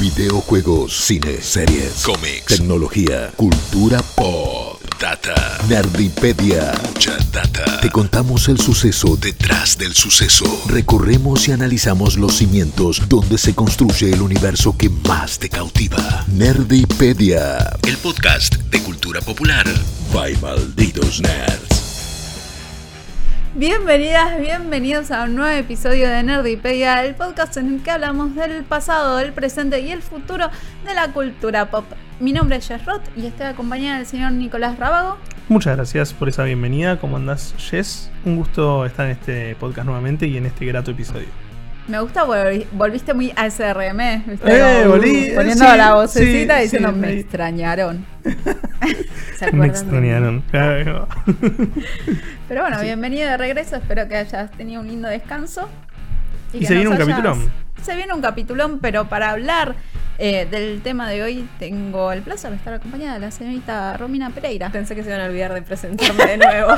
Videojuegos, cine, series, cómics, tecnología, cultura pop, data, nerdipedia, mucha data. Te contamos el suceso detrás del suceso. Recorremos y analizamos los cimientos donde se construye el universo que más te cautiva. Nerdipedia, el podcast de cultura popular. By malditos nerds. Bienvenidas, bienvenidos a un nuevo episodio de Nerdipedia, el podcast en el que hablamos del pasado, del presente y el futuro de la cultura pop. Mi nombre es Jess Roth y estoy acompañada del señor Nicolás Rábago. Muchas gracias por esa bienvenida. ¿Cómo andás, Jess? Un gusto estar en este podcast nuevamente y en este grato episodio. Me gusta, volvi- volviste muy ASRM, ¿viste? Eh, volví, poniendo sí, la vocecita sí, diciendo sí, me me- extrañaron. ¿Se Me acuerdan extrañaron. Claro. Pero bueno, bienvenido de regreso, espero que hayas tenido un lindo descanso. Y que se viene nos un capitulón. Se viene un capitulón, pero para hablar eh, del tema de hoy tengo el placer de estar acompañada de la señorita Romina Pereira. Pensé que se iban a olvidar de presentarme de nuevo.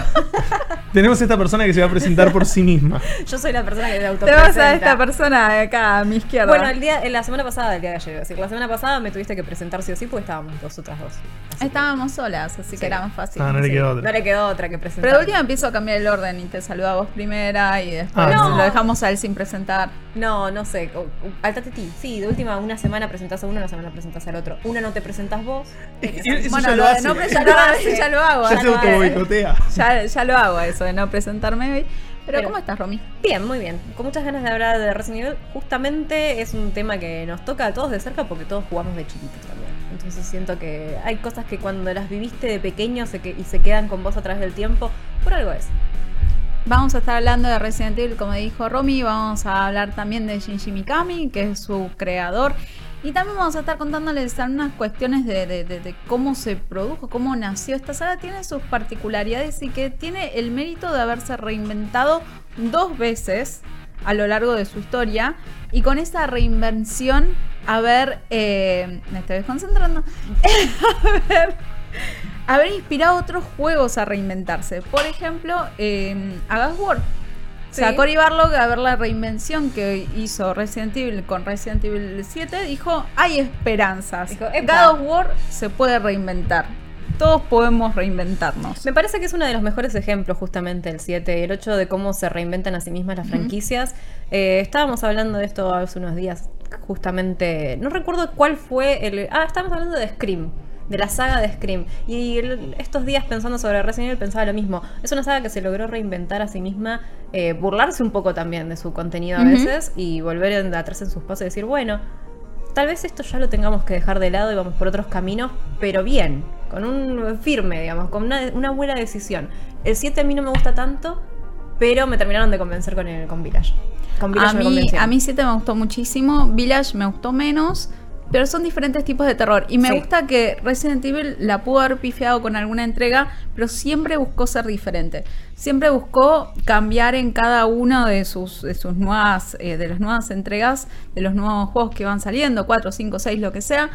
Tenemos esta persona que se va a presentar por sí misma. Yo soy la persona que se Te autopresenta. vas a esta persona de acá a mi izquierda. Bueno, el día, en la semana pasada, el día de ayer, decir, la semana pasada me tuviste que presentar sí o sí porque estábamos dos. Así que- Estábamos solas, así Sí. que era más fácil. Ah, no le sí, quedó otra. No le quedó otra que presentar. Pero de última empiezo a cambiar el orden y te saludo a vos primera y después Ah, no. lo dejamos a él sin presentar. No, no sé. Altate ti. Sí, de última, una semana presentás a uno, una semana presentás al otro. Una no te presentás vos. Eso bueno, ya lo lo de hace. no presentar ya lo hago. Ya se ya, ya lo hago eso de no presentarme hoy. Pero, Pero- ¿cómo estás, Romy? Bien, muy bien. Con muchas ganas de hablar de Resident Evil. Justamente es un tema que nos toca a todos de cerca porque todos jugamos de chiquitos también. Entonces siento que hay cosas que cuando las viviste de pequeño se que- y se quedan con vos a través del tiempo, por algo es. Vamos a estar hablando de Resident Evil, como dijo Romy. Vamos a hablar también de Shinji Mikami, que es su creador. Y también vamos a estar contándoles algunas cuestiones de, cómo se produjo, cómo nació esta saga. Tiene sus particularidades y que tiene el mérito de haberse reinventado dos veces a lo largo de su historia. Y con esa reinvención, haber. eh, me estoy desconcentrando. haber haber inspirado a otros juegos a reinventarse. Por ejemplo, eh, a Gasworld. O sea. Cory Barlog, a ver la reinvención que hizo Resident Evil con Resident Evil 7, dijo, hay esperanzas. Dijo. God of War se puede reinventar. Todos podemos reinventarnos. Me parece que es uno de los mejores ejemplos justamente el 7, el 8 de cómo se reinventan a sí mismas las franquicias. Eh, estábamos hablando de esto hace unos días, justamente, no recuerdo cuál fue el... Ah, estábamos hablando de Scream. De la saga de Scream. Y estos días pensando sobre Resident Evil pensaba lo mismo. Es una saga que se logró reinventar a sí misma, eh, burlarse un poco también de su contenido a veces y volver atrás en sus pasos y decir, bueno, Tal vez esto ya lo tengamos que dejar de lado y vamos por otros caminos, pero bien, con un firme, digamos, con una, una buena decisión. El 7 a mí no me gusta tanto, pero me terminaron de convencer con el con Village. Con Village A mí, a mí 7 me gustó muchísimo, Village me gustó menos, pero son diferentes tipos de terror. Y me Sí. gusta que Resident Evil la pudo haber pifiado con alguna entrega, pero siempre buscó ser diferente. Siempre buscó cambiar en cada una de sus, de sus nuevas, eh, de las nuevas entregas, de los nuevos juegos que van saliendo, 4, 5, 6, lo que sea,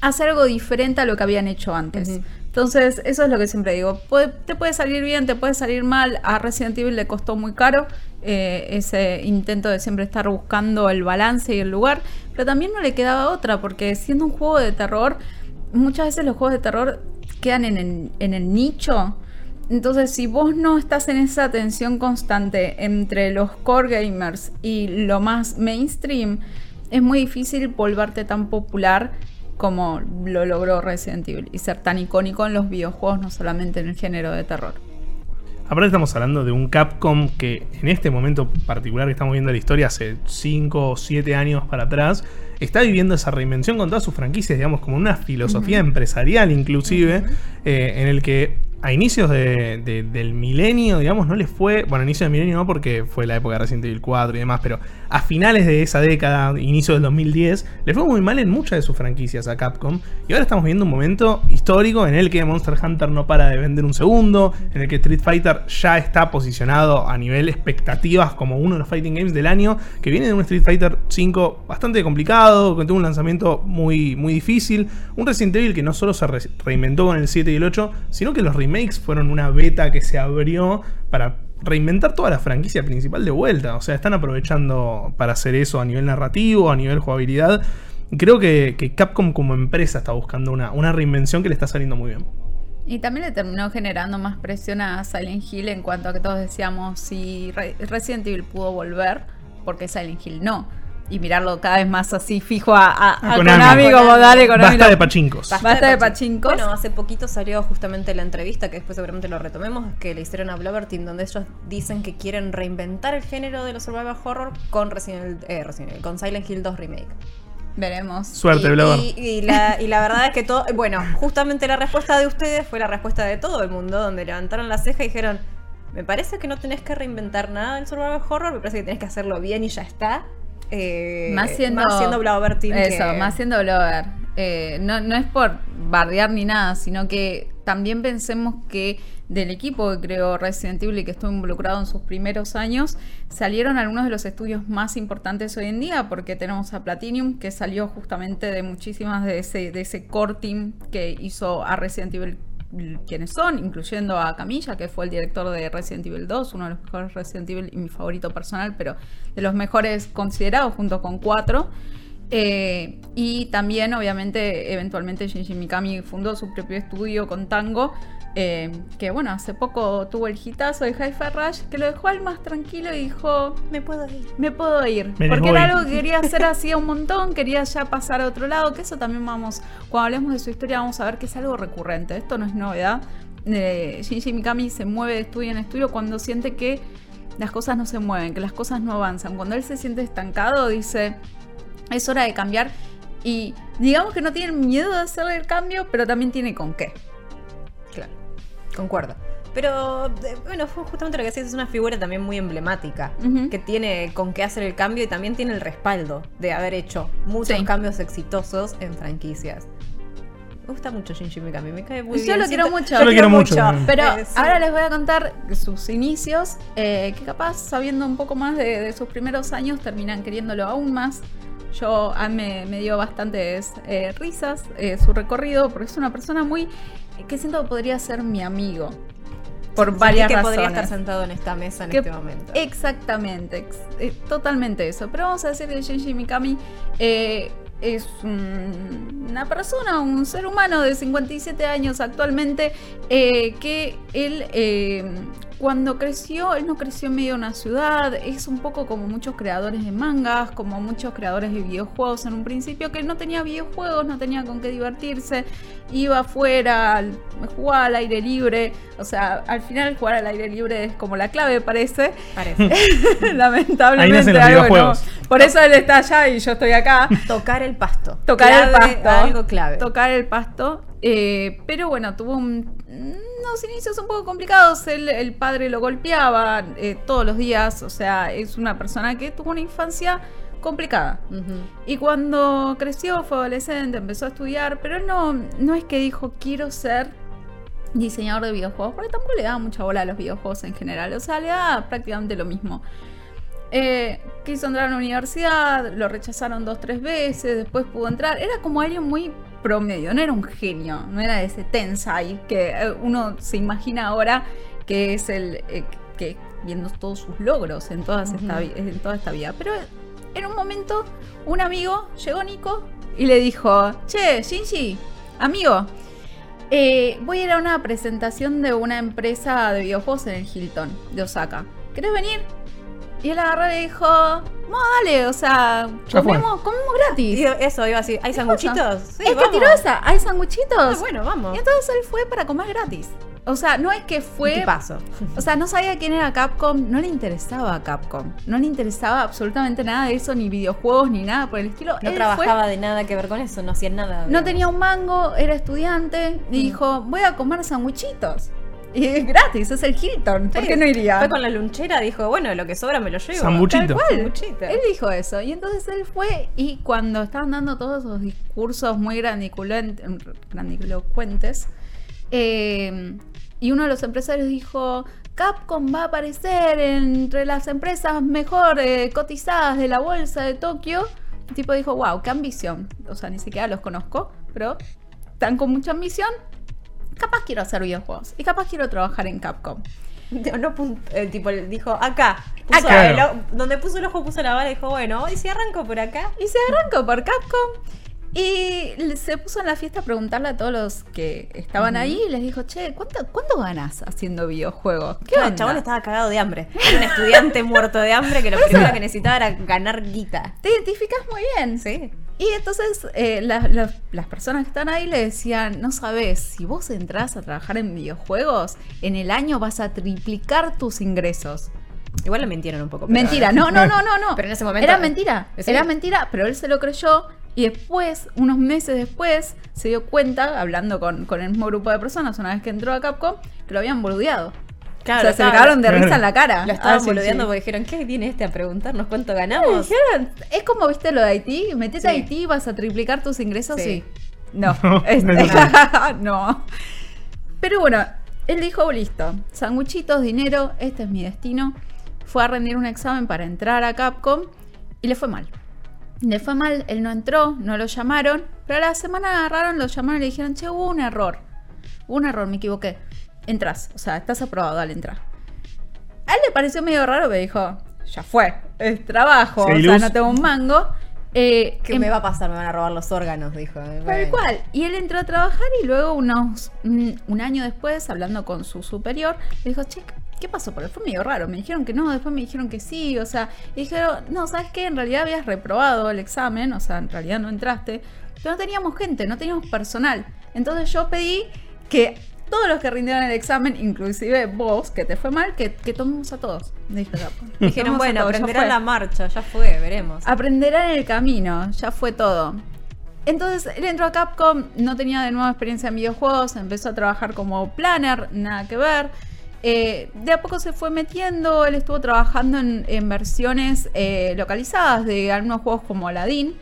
hacer algo diferente a lo que habían hecho antes. Entonces, eso es lo que siempre digo. Puede- te puede salir bien, te puede salir mal. A Resident Evil le costó muy caro eh, ese intento de siempre estar buscando el balance y el lugar. Pero también no le quedaba otra, porque siendo un juego de terror, muchas veces los juegos de terror quedan en en el nicho. Entonces, si vos no estás en esa tensión constante entre los core gamers y lo más mainstream, es muy difícil volverte tan popular como lo logró Resident Evil y ser tan icónico en los videojuegos, no solamente en el género de terror. Aparte estamos hablando de un Capcom que en este momento particular que estamos viendo la historia, hace 5 o 7 años para atrás, está viviendo esa reinvención con todas sus franquicias, digamos, como una filosofía empresarial inclusive, eh, en el que a inicios de- de- del milenio, digamos, no les fue, bueno, a inicios del milenio no porque fue la época de Resident Evil 4 y demás, pero a finales de esa década, inicio del 2010, le fue muy mal en muchas de sus franquicias a Capcom. Y ahora estamos viendo un momento histórico en el que Monster Hunter no para de vender un segundo, en el que Street Fighter ya está posicionado a nivel expectativas como uno de los fighting games del año, que viene de un Street Fighter 5 bastante complicado, que tuvo un lanzamiento muy, muy difícil, un Resident Evil que no solo se re- reinventó con el 7 y el 8, sino que los remakes fueron una beta que se abrió para reinventar toda la franquicia principal de vuelta. O sea, están aprovechando para hacer eso a nivel narrativo, a nivel jugabilidad. Creo que, que Capcom como empresa está buscando una, una reinvención que le está saliendo muy bien. Y también le terminó generando más presión a Silent Hill en cuanto a que todos decíamos si Re- Resident Evil pudo volver, porque Silent Hill no. Y mirarlo cada vez más así fijo a, a- a A Konami, Konami. como dale Konami. Basta de pachincos. Basta de pachincos. Bueno, hace poquito salió justamente la entrevista, que después seguramente lo retomemos, que le hicieron a Blover Team, donde ellos dicen que quieren reinventar el género de los survival horror con Resident Evil, eh, Resident Evil, con Silent Hill 2 Remake. Veremos. Suerte, y- y la, y la verdad es que todo, bueno, justamente la respuesta de ustedes fue la respuesta de todo el mundo, donde levantaron la ceja y dijeron, me parece que no tenés que reinventar nada del survival horror, me parece que tenés que hacerlo bien y ya está. Eh, más siendo, más siendo Team Eso, que- más siendo Blover. Eh, no, no es por bardear ni nada, sino que también pensemos que del equipo que creó Resident Evil y que estuvo involucrado en sus primeros años, salieron algunos de los estudios más importantes hoy en día, porque tenemos a Platinum, que salió justamente de muchísimas de ese, de ese core team que hizo a Resident Evil quienes son, incluyendo a Camilla, que fue el director de Resident Evil 2, uno de los mejores Resident Evil y mi favorito personal, pero de los mejores considerados junto con 4. Eh, y también, obviamente, eventualmente Shinji Mikami fundó su propio estudio con Tango, eh, que bueno, hace poco tuvo el hitazo de Hi-Fi Rush, que lo dejó al más tranquilo y dijo, Me puedo ir. me puedo ir. Me porque era algo que quería hacer hacía un montón, quería ya pasar a otro lado, que eso también vamos, cuando hablemos de su historia vamos a ver que es algo recurrente, esto no es novedad. Eh, Shinji Mikami se mueve de estudio en estudio cuando siente que las cosas no se mueven, que las cosas no avanzan. Cuando él se siente estancado, dice, es hora de cambiar. Y digamos que no tiene miedo de hacer el cambio, pero también tiene con qué. Concuerdo. Pero bueno, fue justamente lo que decías, es una figura también muy emblemática, que tiene con qué hacer el cambio y también tiene el respaldo de haber hecho muchos Sí. cambios exitosos en franquicias. Me gusta mucho Shinji Mikami, me cae muy Yo bien. lo quiero mucho. Yo lo quiero mucho. Pero Eh, sí. ahora les voy a contar sus inicios, eh, que capaz sabiendo un poco más de, de sus primeros años terminan queriéndolo aún más. Yo a mí me, me dio bastantes eh, risas eh, su recorrido, porque es una persona muy que siento que podría ser mi amigo. Por varias que razones. podría estar sentado en esta mesa en Que- este momento. Exactamente, ex- eh, totalmente eso. Pero vamos a decir que Shinji Mikami eh, es un- una persona, un ser humano de 57 años actualmente, eh, que él eh, cuando creció, él no creció en medio de una ciudad, es un poco como muchos creadores de mangas, como muchos creadores de videojuegos en un principio, que no tenía videojuegos, no tenía con qué divertirse, iba afuera, jugaba al aire libre, o sea, al final jugar al aire libre es como la clave, parece. Parece. Lamentablemente. Ahí nacen los algo no- videojuegos. Por eso él está allá y yo estoy acá. Tocar el pasto. Tocar el pasto. Algo clave. Tocar el pasto. eh, pero bueno, tuvo un- unos inicios un poco complicados. Él- el padre lo golpeaba eh, todos los días. O sea, es una persona que tuvo una infancia complicada. Ujú. Y cuando creció, fue adolescente, empezó a estudiar, pero él no, no es que dijo quiero ser diseñador de videojuegos, porque tampoco le daba mucha bola a los videojuegos en general, o sea, le daba prácticamente lo mismo. Eh, quiso entrar a la universidad, lo rechazaron dos, tres veces, después pudo entrar, era como alguien muy promedio, no era un genio, no era ese Tensai que eh, uno se imagina ahora que es el eh, que viendo todos sus logros en, todas toda esta vida, pero en un momento un amigo llegó Nico y le dijo, che, Shinji, amigo, eh, voy a ir a una presentación de una empresa de videojuegos en el Hilton de Osaka. ¿Querés venir? Y él agarró y le dijo, no, dale, o sea, comemos, comemos gratis. Y eso, iba así. ¿Hay sanguchitos? Sí, es que tiró esa, ¿hay sanguchitos? Ah, bueno, vamos. Y entonces él fue para comer gratis. O sea, no es que fue... ¿Qué pasó? O sea, no sabía quién era Capcom, no le interesaba a Capcom, no le interesaba absolutamente nada de eso, ni videojuegos, ni nada por el estilo. No Él trabajaba de nada que ver con eso, no hacía nada. no digamos. tenía un mango, era estudiante, y Mm. dijo, voy a comer sandwichitos. Y es gratis, es el Hilton, ¿por Sí, qué no iría? Fue con la lunchera, dijo, bueno, lo que sobra me lo llevo. Sambuchito. Tal cual. Él dijo eso. Y entonces él fue y cuando estaban dando todos esos discursos muy grandilocuentes, eh, y uno de los empresarios dijo, Capcom va a aparecer entre las empresas mejor eh, cotizadas de la bolsa de Tokio. El tipo dijo, wow, qué ambición. O sea, ni siquiera los conozco, pero están con mucha ambición. Capaz quiero hacer videojuegos y capaz quiero trabajar en Capcom. No, el tipo le dijo, acá. Puso Acá. el o- donde puso el ojo puso la bala y dijo, bueno, ¿y si arranco por acá? Y se arrancó por Capcom. Y se puso en la fiesta a preguntarle a todos los que estaban ahí y les dijo, che, ¿cuánto, ¿cuánto ganas haciendo videojuegos? ¿Qué El chabón estaba cagado de hambre. Era un estudiante muerto de hambre que lo primero que necesitaba era ganar guita. Te identificas muy bien. Sí. Y entonces eh, las personas que están ahí le decían, no sabes, si vos entras a trabajar en videojuegos, en el año vas a triplicar tus ingresos. Igual le mintieron un poco. mentira, no, no, no, no, no. Pero en ese momento. Era mentira. Era mentira, pero él se lo creyó y después, unos meses después, se dio cuenta, hablando con, el mismo grupo de personas, una vez que entró a Capcom, que lo habían boludeado. Claro, o sea, se le cagaron de risa en la cara. Lo estaban ah, boludeando porque dijeron, ¿qué viene este a preguntarnos cuánto ganamos? es como viste lo de Haití, metete a Haití y vas a triplicar tus ingresos sí. No, no. Pero bueno, él dijo, listo, sanguchitos, dinero, este es mi destino. Fue a rendir un examen para entrar a Capcom y le fue mal. Le fue mal, él no entró, no lo llamaron, pero a la semana agarraron, lo llamaron y le dijeron, che, hubo un error. Hubo un error, me equivoqué. Entras, o sea, estás aprobado, dale, entra. A él le pareció medio raro, pero dijo, ya fue, es trabajo, o sea, no tengo un mango. Eh, ¿Qué me va a pasar? Me van a robar los órganos, dijo. Tal cual. Y él entró a trabajar y luego, unos, un, año después, hablando con su superior, le dijo, che, ¿qué pasó? Porque fue medio raro. Me dijeron que no, después me dijeron que sí. O sea, y dijeron, no, ¿sabes qué? En realidad habías reprobado el examen, o sea, en realidad no entraste, pero no teníamos gente, no teníamos personal. Entonces yo pedí que todos los que rindieron el examen, inclusive vos, que te fue mal, que, tomemos a todos. Dijeron, bueno, aprenderán la marcha, ya fue, veremos. Aprenderán el camino, ya fue todo. Entonces él entró a Capcom, no tenía de nuevo experiencia en videojuegos, empezó a trabajar como planner, nada que ver. Eh, de a poco se fue metiendo, él estuvo trabajando en, versiones eh, localizadas de algunos juegos como Aladdin,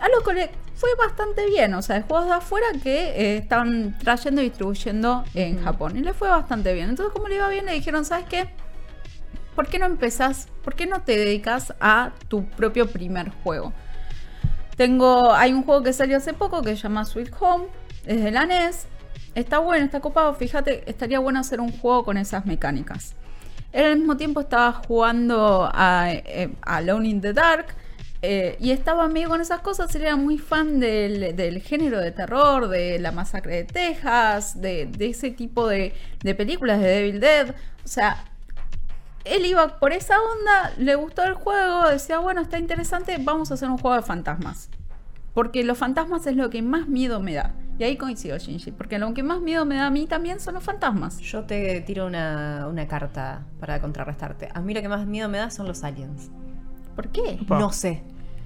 a lo que le fue bastante bien, o sea, de juegos de afuera que eh, estaban trayendo y distribuyendo en Japón, y le fue bastante bien. Entonces, como le iba bien, le dijeron, ¿sabes qué? ¿Por qué no empezás, por qué no te dedicas a tu propio primer juego? Tengo, hay un juego que salió hace poco que se llama Sweet Home, es de la NES, Está bueno, está copado. Fíjate, estaría bueno hacer un juego con esas mecánicas. Él al mismo tiempo estaba jugando a, eh, Alone in the Dark. Eh, y estaba medio con esas cosas, era muy fan del, género de terror, de la masacre de Texas, de, ese tipo de, de, películas de Devil Dead. O sea, él iba por esa onda, le gustó el juego, decía, bueno, está interesante, vamos a hacer un juego de fantasmas. Porque los fantasmas es lo que más miedo me da. Y ahí coincido, Shinji, porque lo que más miedo me da a mí también son los fantasmas. Yo te tiro una, carta para contrarrestarte. A mí lo que más miedo me da son los aliens. ¿Por qué? No sé.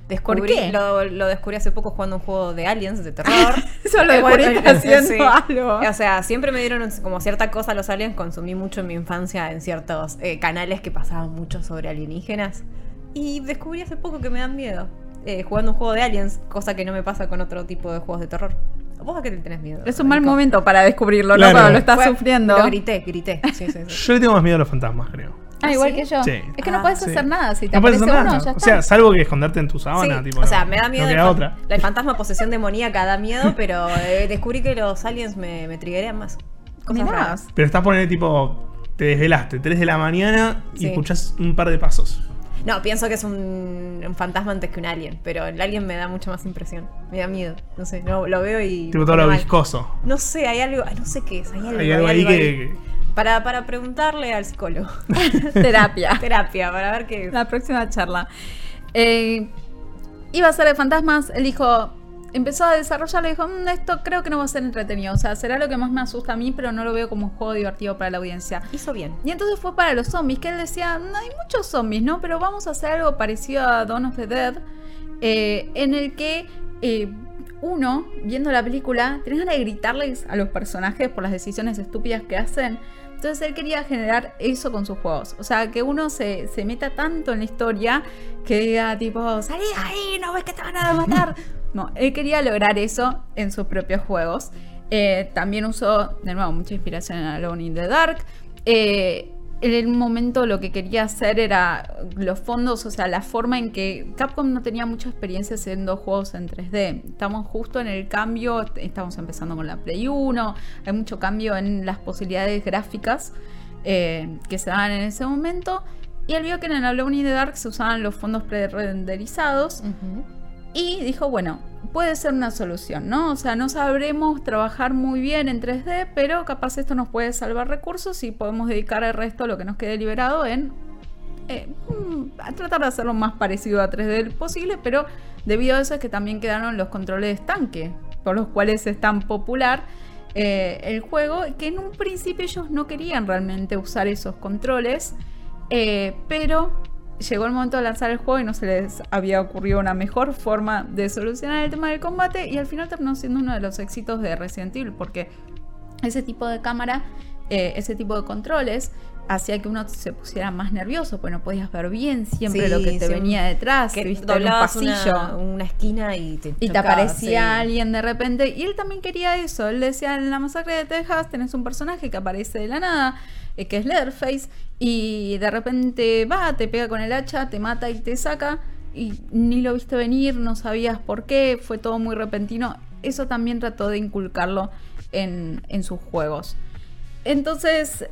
Descubrí, Lo, descubrí hace poco jugando un juego de aliens de terror. Eso lo descubrí haciendo algo. O sea, siempre me dieron como cierta cosa los aliens. Consumí mucho en mi infancia en ciertos eh, canales que pasaban mucho sobre alienígenas. Y descubrí hace poco que me dan miedo. Eh, jugando un juego de aliens, cosa que no me pasa con otro tipo de juegos de terror. ¿Vos a qué te tenés miedo? Es un mal momento para descubrirlo, ¿no? Cuando lo estás sufriendo. Lo grité, grité. Yo le tengo más miedo a los fantasmas, creo. Ah, igual ¿Ah, que yo. Es que no ah, puedes hacer nada. Si te no aparece uno, ya está. O sea, salvo que esconderte en tu sábana. Tipo, o sea, me da miedo. No otra. El fantasma posesión demoníaca da miedo, pero eh, descubrí que los aliens me, me triggerían más. Cosas más. Pero estás poniendo tipo. Te desvelaste, 3 de la mañana y escuchas un par de pasos. No, pienso que es un, fantasma antes que un alien, pero el alien me da mucha más impresión. Me da miedo. No sé, no, lo veo y. Tipo todo lo viscoso. No sé, hay algo. No sé qué es. Hay algo, hay algo, ahí, que. Para, para preguntarle al psicólogo. Terapia. Terapia, para ver qué La próxima charla. Eh, iba a ser de fantasmas. Él dijo: empezó a desarrollarlo y dijo, mm, esto creo que no va a ser entretenido. O sea, será lo que más me asusta a mí, pero no lo veo como un juego divertido para la audiencia. Hizo bien. Y entonces fue para los zombies, que él decía, no hay muchos zombies, ¿no? Pero vamos a hacer algo parecido a Dawn of the Dead, eh, en el que... Eh, uno, viendo la película, tenés ganas de gritarles a los personajes por las decisiones estúpidas que hacen. Entonces él quería generar eso con sus juegos. O sea, que uno se, se meta tanto en la historia que diga tipo, salí ahí, no ves que te van a matar. No, él quería lograr eso en sus propios juegos. Eh, también usó, de nuevo, mucha inspiración en Alone in the Dark. Eh, en el momento lo que quería hacer era los fondos, o sea, la forma en que Capcom no tenía mucha experiencia haciendo juegos en 3D. Estamos justo en el cambio, estamos empezando con la Play 1, hay mucho cambio en las posibilidades gráficas eh, que se dan en ese momento. Y él vio que en el Alone in Dark se usaban los fondos pre-renderizados. Y dijo, bueno, puede ser una solución, ¿no? O sea, no sabremos trabajar muy bien en 3D, pero capaz esto nos puede salvar recursos y podemos dedicar el resto, lo que nos quede liberado, en eh, mm, a tratar de hacerlo más parecido a 3D posible, pero debido a eso es que también quedaron los controles de estanque, por los cuales es tan popular eh, el juego, que en un principio ellos no querían realmente usar esos controles, eh, pero llegó el momento de lanzar el juego y no se les había ocurrido una mejor forma de solucionar el tema del combate y al final terminó siendo uno de los éxitos de Resident Evil porque ese tipo de cámara, eh, ese tipo de controles hacía que uno se pusiera más nervioso, pues no podías ver bien siempre lo que te venía detrás, que viste en un pasillo. Una, esquina y te, y te aparecía alguien de repente. Y él también quería eso. Él decía, en la masacre de Texas tenés un personaje que aparece de la nada, eh, que es Leatherface, y de repente va, te pega con el hacha, te mata y te saca, y ni lo viste venir, no sabías por qué, fue todo muy repentino. Eso también trató de inculcarlo en, en sus juegos. Entonces,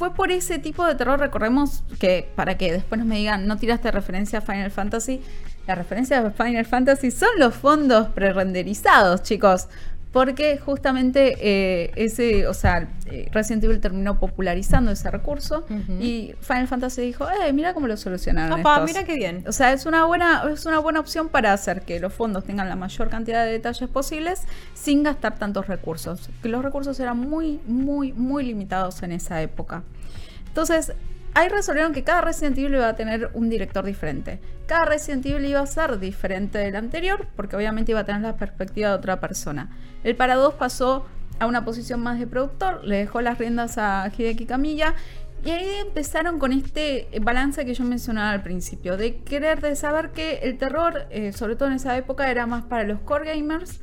fue por ese tipo de terror, recordemos que para que después nos me digan, no tiraste referencia a Final Fantasy, la referencia a Final Fantasy son los fondos prerenderizados, chicos. Porque justamente eh, ese, o sea, eh, Resident Evil terminó popularizando ese recurso y Final Fantasy dijo, eh, mira cómo lo solucionaron. Opa, mira qué bien. O sea, es una buena, es una buena opción para hacer que los fondos tengan la mayor cantidad de detalles posibles sin gastar tantos recursos. Que los recursos eran muy, muy, muy limitados en esa época. Entonces, ahí resolvieron que cada Resident Evil iba a tener un director diferente. Cada Resident Evil iba a ser diferente del anterior, porque obviamente iba a tener la perspectiva de otra persona. El para 2 pasó a una posición más de productor, le dejó las riendas a Hideki Kamiya y ahí empezaron con este balance que yo mencionaba al principio, de querer de saber que el terror, eh, sobre todo en esa época, era más para los core gamers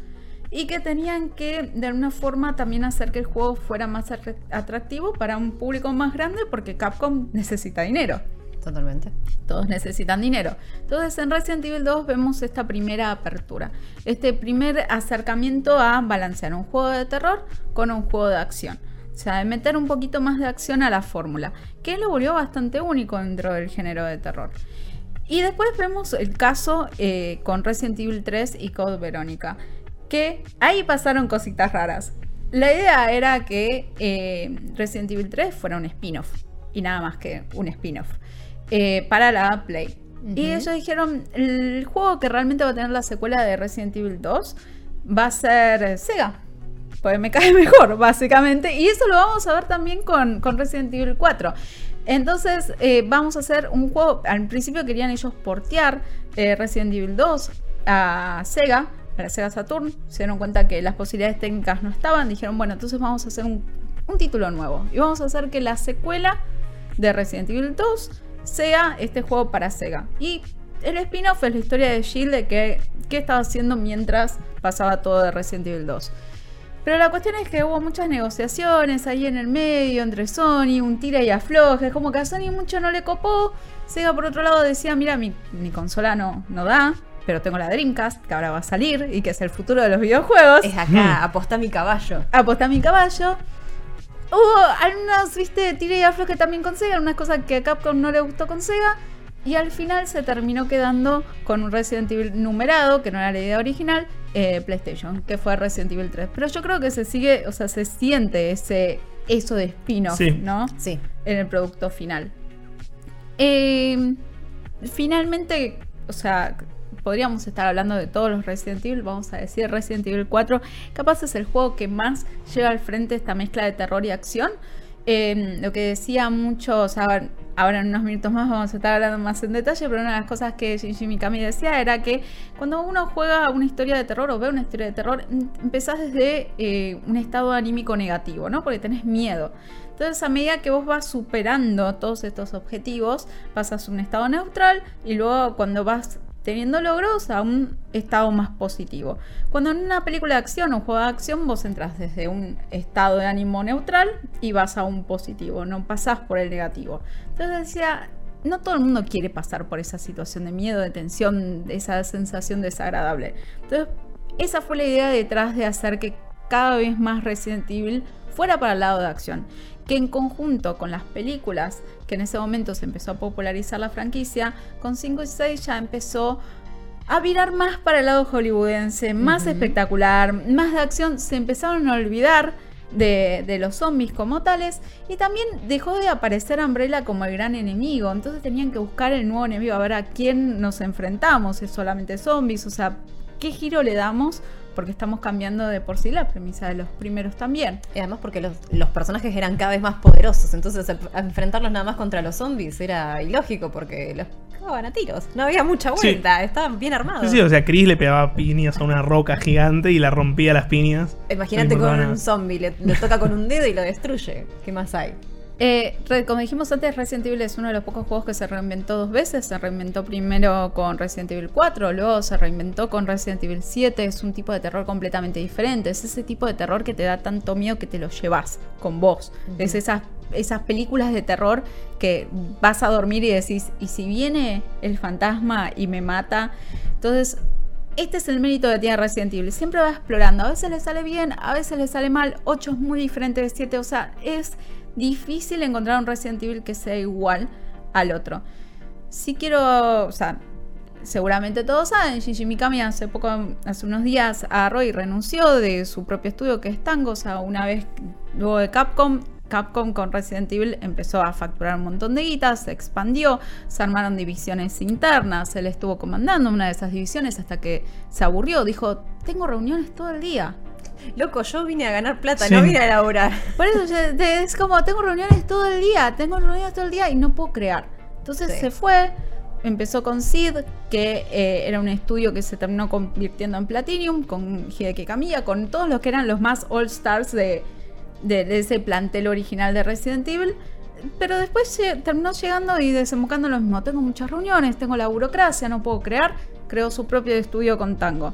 y que tenían que de alguna forma también hacer que el juego fuera más atractivo para un público más grande porque Capcom necesita dinero. Totalmente. Todos necesitan dinero. Entonces en Resident Evil 2 vemos esta primera apertura, este primer acercamiento a balancear un juego de terror con un juego de acción. O sea, de meter un poquito más de acción a la fórmula, que lo volvió bastante único dentro del género de terror. Y después vemos el caso eh, con Resident Evil 3 y Code Verónica que ahí pasaron cositas raras. La idea era que eh, Resident Evil 3 fuera un spin-off. Y nada más que un spin-off. Eh, para la Play. Y ellos dijeron, el juego que realmente va a tener la secuela de Resident Evil 2 va a ser Sega. Pues me cae mejor, básicamente. Y eso lo vamos a ver también con, Resident Evil 4. Entonces eh, vamos a hacer un juego, al principio querían ellos portear Resident Evil 2 a Sega, para Sega Saturn, se dieron cuenta que las posibilidades técnicas no estaban, dijeron, bueno, entonces vamos a hacer un, título nuevo y vamos a hacer que la secuela de Resident Evil 2 sea este juego para Sega. Y el spin-off es la historia de Shield de que, qué estaba haciendo mientras pasaba todo de Resident Evil 2. Pero la cuestión es que hubo muchas negociaciones ahí en el medio entre Sony, un tira y afloje, como que a Sony mucho no le copó. Sega por otro lado decía, mira, mi, mi consola no, no da, pero tengo la Dreamcast, que ahora va a salir y que es el futuro de los videojuegos. Es acá, aposta mi caballo. Aposta mi caballo. Hubo algunos, viste, tire y afloje también con Sega, algunas cosas que a Capcom no le gustó con Sega. Y al final se terminó quedando con un Resident Evil numerado, que no era la idea original, eh, PlayStation, que fue Resident Evil 3. Pero yo creo que se sigue, o sea, se siente ese eso de spin-off, ¿no? Sí. En el producto final. Eh, finalmente, o sea, podríamos estar hablando de todos los Resident Evil, vamos a decir Resident Evil 4, capaz es el juego que más lleva al frente esta mezcla de terror y acción. Em, lo que decía mucho, o sea, ahora en unos minutos más vamos a estar hablando más en detalle, pero una de las cosas que Shinji Mikami decía era que cuando uno juega una historia de terror o ve una historia de terror, em, empezás desde eh, un estado anímico negativo, ¿no? Porque tenés miedo. Entonces, a medida que vos vas superando todos estos objetivos, pasas a un estado neutral y luego cuando vas teniendo logros a un estado más positivo. Cuando en una película de acción o juego de acción vos entras desde un estado de ánimo neutral y vas a un positivo, no pasás por el negativo. Entonces decía, no todo el mundo quiere pasar por esa situación de miedo, de tensión, esa sensación desagradable. Entonces, esa fue la idea detrás de hacer que cada vez más Resident Evil fuera para el lado de acción que en conjunto con las películas, que en ese momento se empezó a popularizar la franquicia, con 5 y 6 ya empezó a virar más para el lado hollywoodense, más espectacular, más de acción. Se empezaron a olvidar de, de, los zombies como tales. Y también dejó de aparecer Umbrella como el gran enemigo. Entonces tenían que buscar el nuevo enemigo, a ver a quién nos enfrentamos. ¿Es solamente zombies? O sea, ¿qué giro le damos? Porque estamos cambiando de por sí la premisa de los primeros también. Y además porque los, los personajes eran cada vez más poderosos. Entonces enfrentarlos nada más contra los zombies era ilógico porque los cagaban a tiros. No había mucha vuelta, estaban bien armados. Sí, sí, o sea, Chris le pegaba piñas a una roca gigante y la rompía las piñas. Imagínate con un zombie, le, le toca con un dedo y lo destruye. ¿Qué más hay? Eh, como dijimos antes, Resident Evil es uno de los pocos juegos que se reinventó dos veces. Se reinventó primero con Resident Evil 4, luego se reinventó con Resident Evil 7. Es un tipo de terror completamente diferente. Es ese tipo de terror que te da tanto miedo que te lo llevas con vos. Es esas, esas películas de terror que vas a dormir y decís, ¿y si viene el fantasma y me mata? Entonces, este es el mérito que tiene Resident Evil. Siempre va explorando. A veces le sale bien, a veces le sale mal. 8 es muy diferente de 7. O sea, es difícil encontrar un Resident Evil que sea igual al otro. Si quiero, o sea, seguramente todos saben, Shinji Mikami hace poco, hace unos días agarró y renunció de su propio estudio que es Tango, o sea, una vez luego de Capcom, Capcom con Resident Evil empezó a facturar un montón de guitas, se expandió, se armaron divisiones internas, él estuvo comandando una de esas divisiones hasta que se aburrió, dijo, tengo reuniones todo el día, Loco, yo vine a ganar plata, no vine a laburar. Por eso es como, tengo reuniones todo el día, tengo reuniones todo el día y no puedo crear. Entonces se fue, empezó con Sid, que eh, era un estudio que se terminó convirtiendo en Platinum, con Hideki Kamiya, con todos los que eran los más All Stars de, de, ese plantel original de Resident Evil. Pero después terminó llegando y desembocando lo mismo. Tengo muchas reuniones, tengo la burocracia, no puedo crear. Creó su propio estudio con Tango.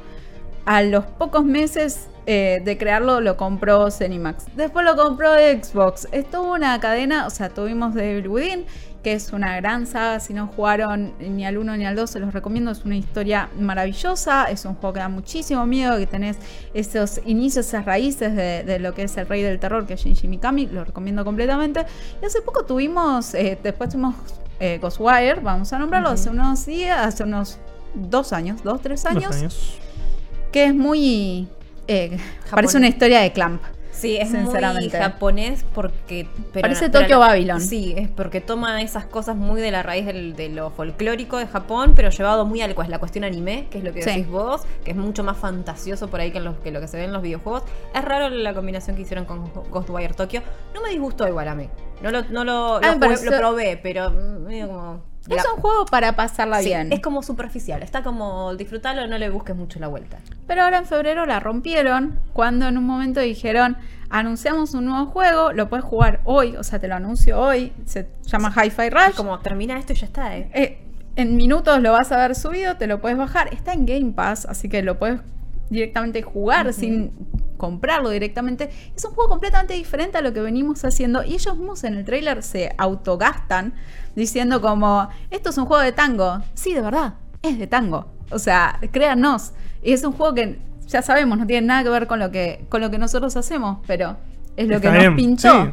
A los pocos meses eh, de crearlo lo compró Cenimax. Después lo compró Xbox. Estuvo una cadena, o sea, tuvimos Devil Within, que es una gran saga. Si no jugaron ni al 1 ni al 2, se los recomiendo. Es una historia maravillosa. Es un juego que da muchísimo miedo, que tenés esos inicios, esas raíces de, lo que es el rey del terror, que es Shinji Mikami. Lo recomiendo completamente. Y hace poco tuvimos, eh, después tuvimos eh, Ghostwire, vamos a nombrarlo, hace unos días, hace unos dos años, dos, tres años. años. Que es muy eh, parece una historia de Clamp. Sí, es sinceramente. muy japonés porque... Parece Tokyo Babylon. Sí, es porque toma esas cosas muy de la raíz de lo folclórico de Japón, pero llevado muy a la cuestión anime, que es lo que decís vos, que es mucho más fantasioso por ahí que, lo, que lo que se ve en los videojuegos. Es raro la combinación que hicieron con Ghostwire Tokyo. No me disgustó igual a mí. No lo, no lo, ah, lo probé, pero medio como... Es un juego para pasarla bien. Es como superficial, está como disfrutarlo, no le busques mucho la vuelta. Pero ahora en febrero la rompieron cuando en un momento dijeron, anunciamos un nuevo juego, lo puedes jugar hoy, o sea, te lo anuncio hoy, se llama Hi-Fi Rush. Como termina esto y ya está, ¿eh? ¿eh? En minutos lo vas a ver subido, te lo puedes bajar, está en Game Pass, así que lo puedes directamente jugar sin comprarlo directamente. Es un juego completamente diferente a lo que venimos haciendo y ellos mismos en el trailer se autogastan diciendo como, esto es un juego de tango. Sí, de verdad, es de tango. O sea, créanos. Y es un juego que ya sabemos, no tiene nada que ver con lo que, con lo que nosotros hacemos, pero es lo que nos pinchó.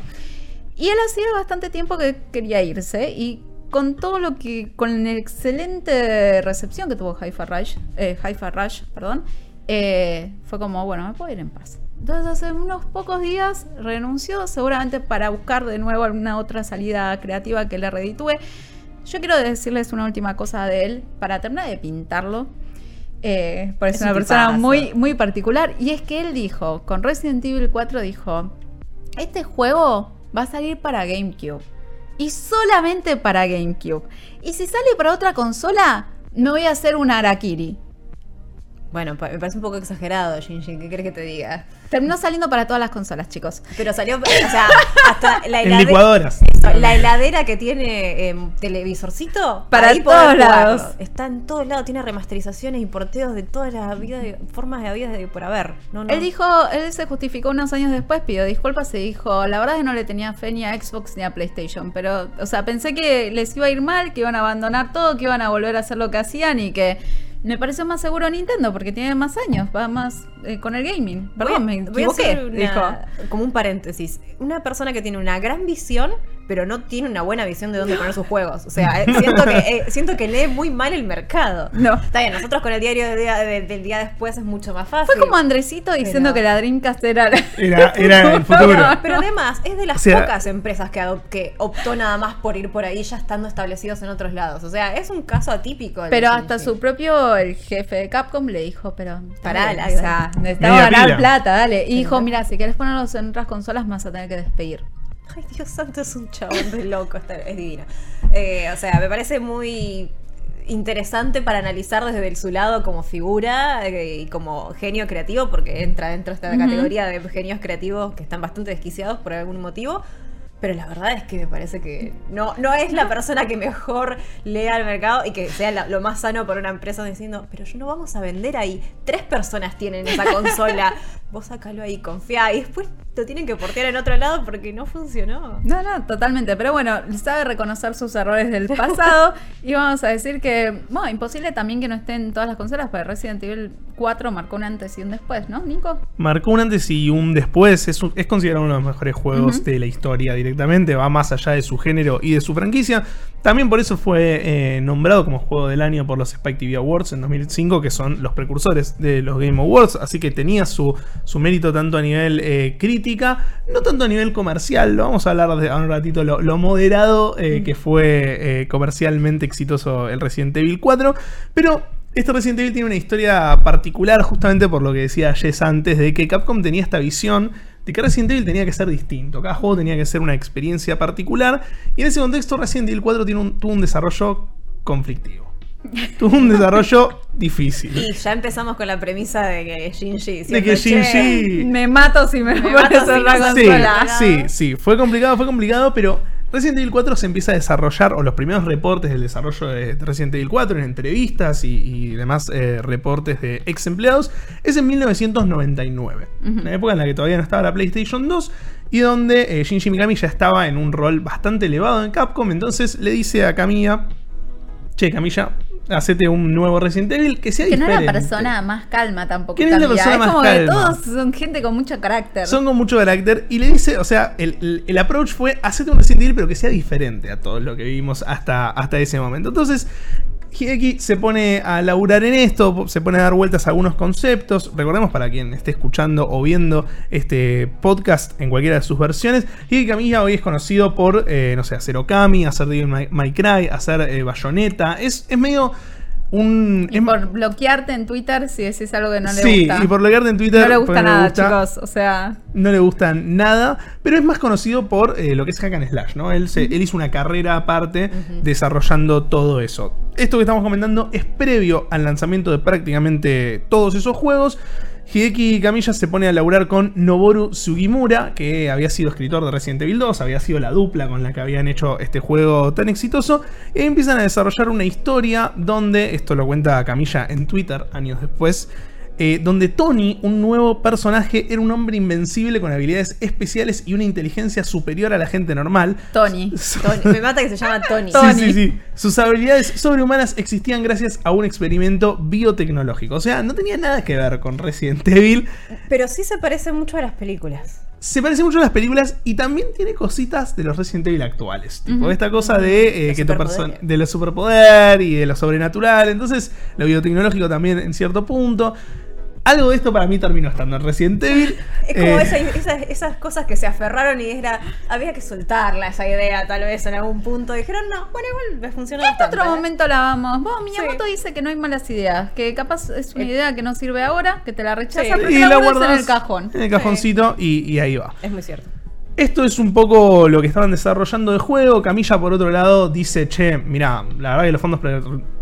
Y él hacía bastante tiempo que quería irse y con todo lo que, con la excelente recepción que tuvo Hi-Fi Rush, eh, Rush, perdón, eh, fue como, bueno, me puedo ir en paz. Entonces hace unos pocos días renunció, seguramente para buscar de nuevo alguna otra salida creativa que le reditúe. Yo quiero decirles una última cosa de él, para terminar de pintarlo. Eh, porque es, una persona muy, muy particular. Y es que él dijo, con Resident Evil 4 dijo, este juego va a salir para GameCube. Y solamente para GameCube. Y si sale para otra consola, me voy a hacer un Arakiri. Bueno, me parece un poco exagerado, Shinji. ¿Qué crees que te diga? Terminó saliendo para todas las consolas, chicos. Pero salió, o sea, hasta la heladera. licuadoras. la heladera que tiene em, televisorcito. Para ahí todos lados. Está en todos lados. Tiene remasterizaciones y porteos de todas las vidas, formas de vida de por haber. Él dijo, él se justificó unos años después, pidió disculpas y dijo, la verdad es que no le tenía fe ni a Xbox ni a PlayStation. Pero, o sea, pensé que les iba a ir mal, que iban a abandonar todo, que iban a volver a hacer lo que hacían y que me pareció más seguro Nintendo porque tiene más años, va más eh, con el gaming. Perdón, me equivoqué. como un paréntesis. Una persona que tiene una gran visión, pero no tiene una buena visión de dónde poner sus juegos. O sea, eh, siento, que, eh, siento que lee muy mal el mercado. No. Está bien, nosotros con el diario del día, de- del día después es mucho más fácil. Fue como Andresito diciendo Pero- que la Dreamcast era... Era, era el futuro. Pero además, es de las O sea- pocas empresas que, que optó nada más por ir por ahí ya estando establecidos en otros lados. O sea, es un caso atípico. Pero hasta su propio el jefe de Capcom le dijo, pero Pará, o sea, necesitamos Media ganar pila. plata, dale. Y dijo, mira, si querés ponerlos en otras consolas, vas a tener que despedir. Ay, Dios santo, es un chabón de loco, es divino. Eh, o sea, me parece muy interesante para analizar desde el- su lado como figura eh, y como genio creativo, porque entra dentro de esta categoría de genios creativos que están bastante desquiciados por algún motivo. Pero la verdad es que me parece que no, no es la persona que mejor lea al mercado y que sea la- lo más sano para una empresa diciendo, pero yo no vamos a vender ahí. Tres personas tienen esa consola. Vos sacalo ahí, confía. Y después lo tienen que portear en otro lado porque no funcionó. No, no, totalmente. Pero bueno, sabe reconocer sus errores del pasado. y vamos a decir que, bueno, imposible también que no estén todas las consolas, porque Resident Evil 4 marcó un antes y un después, ¿no, Nico? Marcó un antes y un después. Es, un- es considerado uno de los mejores juegos de la historia directamente. Va más allá de su género y de su franquicia. También por eso fue eh, nombrado como juego del año por los Spike TV Awards en 2005, que son los precursores de los Game Awards. Así que tenía su, su mérito tanto a nivel eh, no tanto a nivel comercial. Lo vamos a hablar de, ahora un ratito, lo, lo moderado eh, que fue eh, comercialmente exitoso el Resident Evil 4. Pero este Resident Evil tiene una historia particular justamente por lo que decía Jess antes, de que Capcom tenía esta visión de que Resident Evil tenía que ser distinto, cada juego tenía que ser una experiencia particular, y en ese contexto Resident Evil 4 tiene un- tuvo un desarrollo conflictivo. Tuvo un desarrollo difícil. Y ya empezamos con la premisa de que Shinji. De que "Che, Shinji... Me mato si me, Me mato si la no Sí, consola. sí, sí, fue complicado, fue complicado, pero Resident Evil 4 se empieza a desarrollar, o los primeros reportes del desarrollo de Resident Evil 4 en entrevistas y, y demás eh, reportes de ex empleados, es en 1999, Ujú. una época en la que todavía no estaba la PlayStation 2 y donde eh, Shinji Mikami ya estaba en un rol bastante elevado en Capcom, entonces le dice a Camilla, che Camilla, hacete un nuevo Resident Evil que sea Que no era la diferente". persona más calma tampoco. Que no es la persona es más como calma. que todos son gente con mucho carácter. Son con mucho carácter. Y le dice, o sea, el, el- el approach fue hacerte un Resident Evil, pero que sea diferente a todo lo que vivimos hasta, hasta ese momento. Entonces, Hideki se pone a laburar en esto, se pone a dar vueltas a algunos conceptos. Recordemos para quien esté escuchando o viendo este podcast en cualquiera de sus versiones, Hideki Kamiya hoy es conocido por, eh, no sé, hacer Okami, hacer Devil May, Cry, hacer eh, Bayonetta. Es, es medio un... Y es- por bloquearte en Twitter si decís algo que no le sí, gusta. y por bloquearte en Twitter. no le gusta nada, gusta. chicos. O sea, no le gusta nada, pero es más conocido por eh, lo que es Hack and Slash, ¿no? Él, se- él hizo una carrera aparte desarrollando todo eso. Esto que estamos comentando es previo al lanzamiento de prácticamente todos esos juegos. Hideki Kamiya se pone a laburar con Noboru Sugimura, que había sido escritor de Resident Evil 2, había sido la dupla con la que habían hecho este juego tan exitoso, y empiezan a desarrollar una historia donde, esto lo cuenta Kamiya en Twitter años después, eh, donde Tony, un nuevo personaje, era un hombre invencible con habilidades especiales y una inteligencia superior a la gente normal. Tony. Tony- me mata que se llama Tony. Tony. Sí, sí, sí. Sus habilidades sobrehumanas existían gracias a un experimento biotecnológico. O sea, no tenía nada que ver con Resident Evil. Pero sí se parece mucho a las películas. Se parece mucho a las películas y también tiene cositas de los Resident Evil actuales. Tipo, esta cosa de, eh, Los que tu de lo superpoder y de lo sobrenatural. Entonces, lo biotecnológico también en cierto punto. Algo de esto para mí terminó estando en Resident Evil. Es como Eh, esa- esas, esas cosas que se aferraron y era. Había que soltarla esa idea, tal vez en algún punto. Dijeron, no, bueno, igual me funciona En otro ¿eh?". momento la vamos. Vos, Miyamoto Sí. dice que no hay malas ideas, que capaz es una Eh. idea que no sirve ahora, que te la rechazas, Sí. pero te y la, la guardas en el cajón. En el cajoncito y, y ahí va. Es muy cierto. Esto es un poco lo que estaban desarrollando de juego. Camilla, por otro lado, dice, che, mira, la verdad que los fondos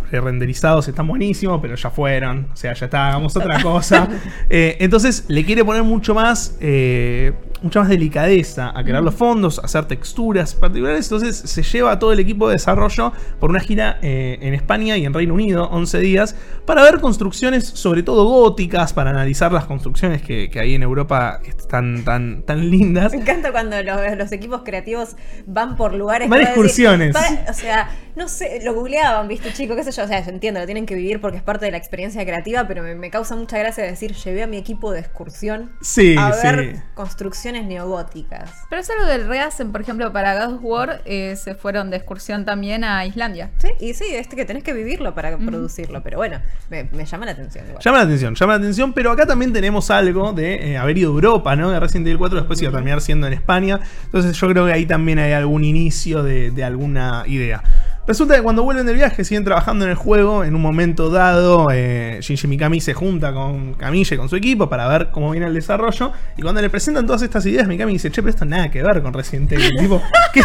pre- pre-renderizados están buenísimos, pero ya fueron. O sea, ya está, hagamos otra cosa. Eh, entonces, le quiere poner mucho más, eh, mucha más delicadeza a crear los fondos, a hacer texturas particulares. Entonces, se lleva a todo el equipo de desarrollo por una gira eh, en España y en Reino Unido, 11 días, para ver construcciones, sobre todo góticas, para analizar las construcciones que, que hay en Europa están tan, tan lindas. Me encanta cuando los, los equipos creativos van por lugares. Van excursiones. para- o sea, no sé, lo googleaban, viste, chico, qué sé yo. O sea, yo entiendo, lo tienen que vivir porque es parte de la experiencia creativa, pero me, me causa mucha gracia decir, llevé a mi equipo de excursión Sí, a sí. ver construcciones neogóticas. Pero es algo del rehacen, por ejemplo, para God of War eh, se fueron de excursión también a Islandia. Sí, y sí, este que tenés que vivirlo para producirlo, pero bueno, me, me llama la atención. igual. Llama la atención, llama la atención, pero acá también tenemos algo de eh, haber ido a Europa, ¿no? De Resident Evil 4 después iba a terminar siendo en España. Entonces yo creo que ahí también hay algún inicio de, de alguna idea. Resulta que cuando vuelven del viaje siguen trabajando en el juego. En un momento dado, eh, Shinji Mikami se junta con Camille, con su equipo, para ver cómo viene el desarrollo. Y cuando le presentan todas estas ideas, Mikami dice: Che, pero esto nada que ver con Resident Evil. tipo, ¿qué,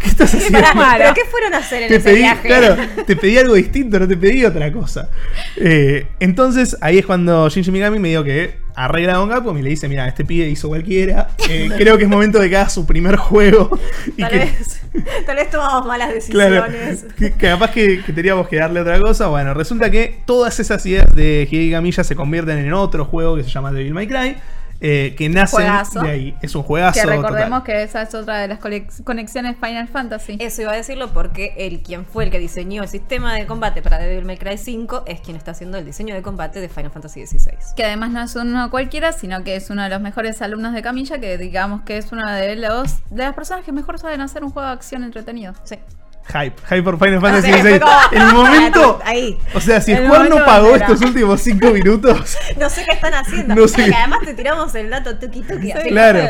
qué estás haciendo? ¿Pero qué fueron a hacer en te ese pedí, viaje? claro, te pedí algo distinto, no te pedí otra cosa. Eh, entonces, ahí es cuando Shinji Mikami me dijo que arregla con Capcom y le dice, mira, este pibe hizo cualquiera, eh, creo que es momento de que haga su primer juego. Y Tal que, vez, tal vez tomamos malas claro, decisiones. que, que capaz que, que teníamos que darle otra cosa. Bueno, resulta que todas esas ideas de Hideki Kamiya se convierten en otro juego que se llama Devil May Cry. Eh, que nacen Juegazo. de ahí. Es un juegazo. Que recordemos total. que esa es otra de las conexiones Final Fantasy. Eso iba a decirlo porque el quien fue el que diseñó el sistema de combate para Devil May Cry 5 es quien está haciendo el diseño de combate de Final Fantasy XVI. Que además no es uno cualquiera, sino que es uno de los mejores alumnos de Camilla, que digamos que es una de los de las personas que mejor saben hacer un juego de acción entretenido. Sí. Hype, hype por Final Fantasy como- El momento. Ahí. O sea, si El Square no pagó estos últimos 5 minutos. No sé qué están haciendo. No sé Porque qué- además te tiramos el dato tuki tuki. claro.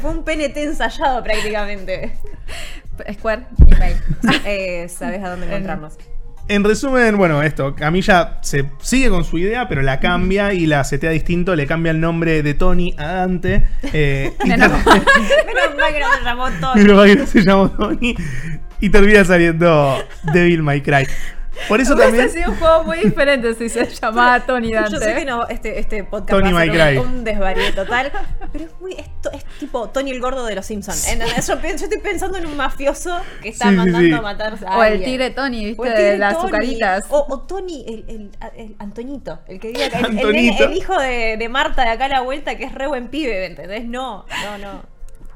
Fue un PNT ensayado prácticamente. Square email. Eh, Sabes a dónde encontrarnos. En resumen, bueno, esto, Camilla se sigue con su idea, pero la cambia y la setea distinto, le cambia el nombre de Tony a Dante. Eh, Menos ter- Menos mal que no se llamó Tony. Menos mal que no se llamó Tony. Y termina saliendo Devil May Cry. Por eso Hubiese también. sido un juego muy diferente si se llamaba Tony Dante. Yo sé que no, este, este podcast Tony va a ser un, un desvarío total, pero es muy esto es tipo Tony el gordo de los Simpsons. Yo, pienso- yo estoy pensando en un mafioso que está Sí, mandando sí. a matar a O el tigre Tony, ¿viste? De las Tony. azucaritas. O, o Tony, el, el, el Antoñito, el que diga que el, el, hijo de, de Marta de acá a la vuelta, que es re buen pibe, ¿me ¿entendés? No, no, no.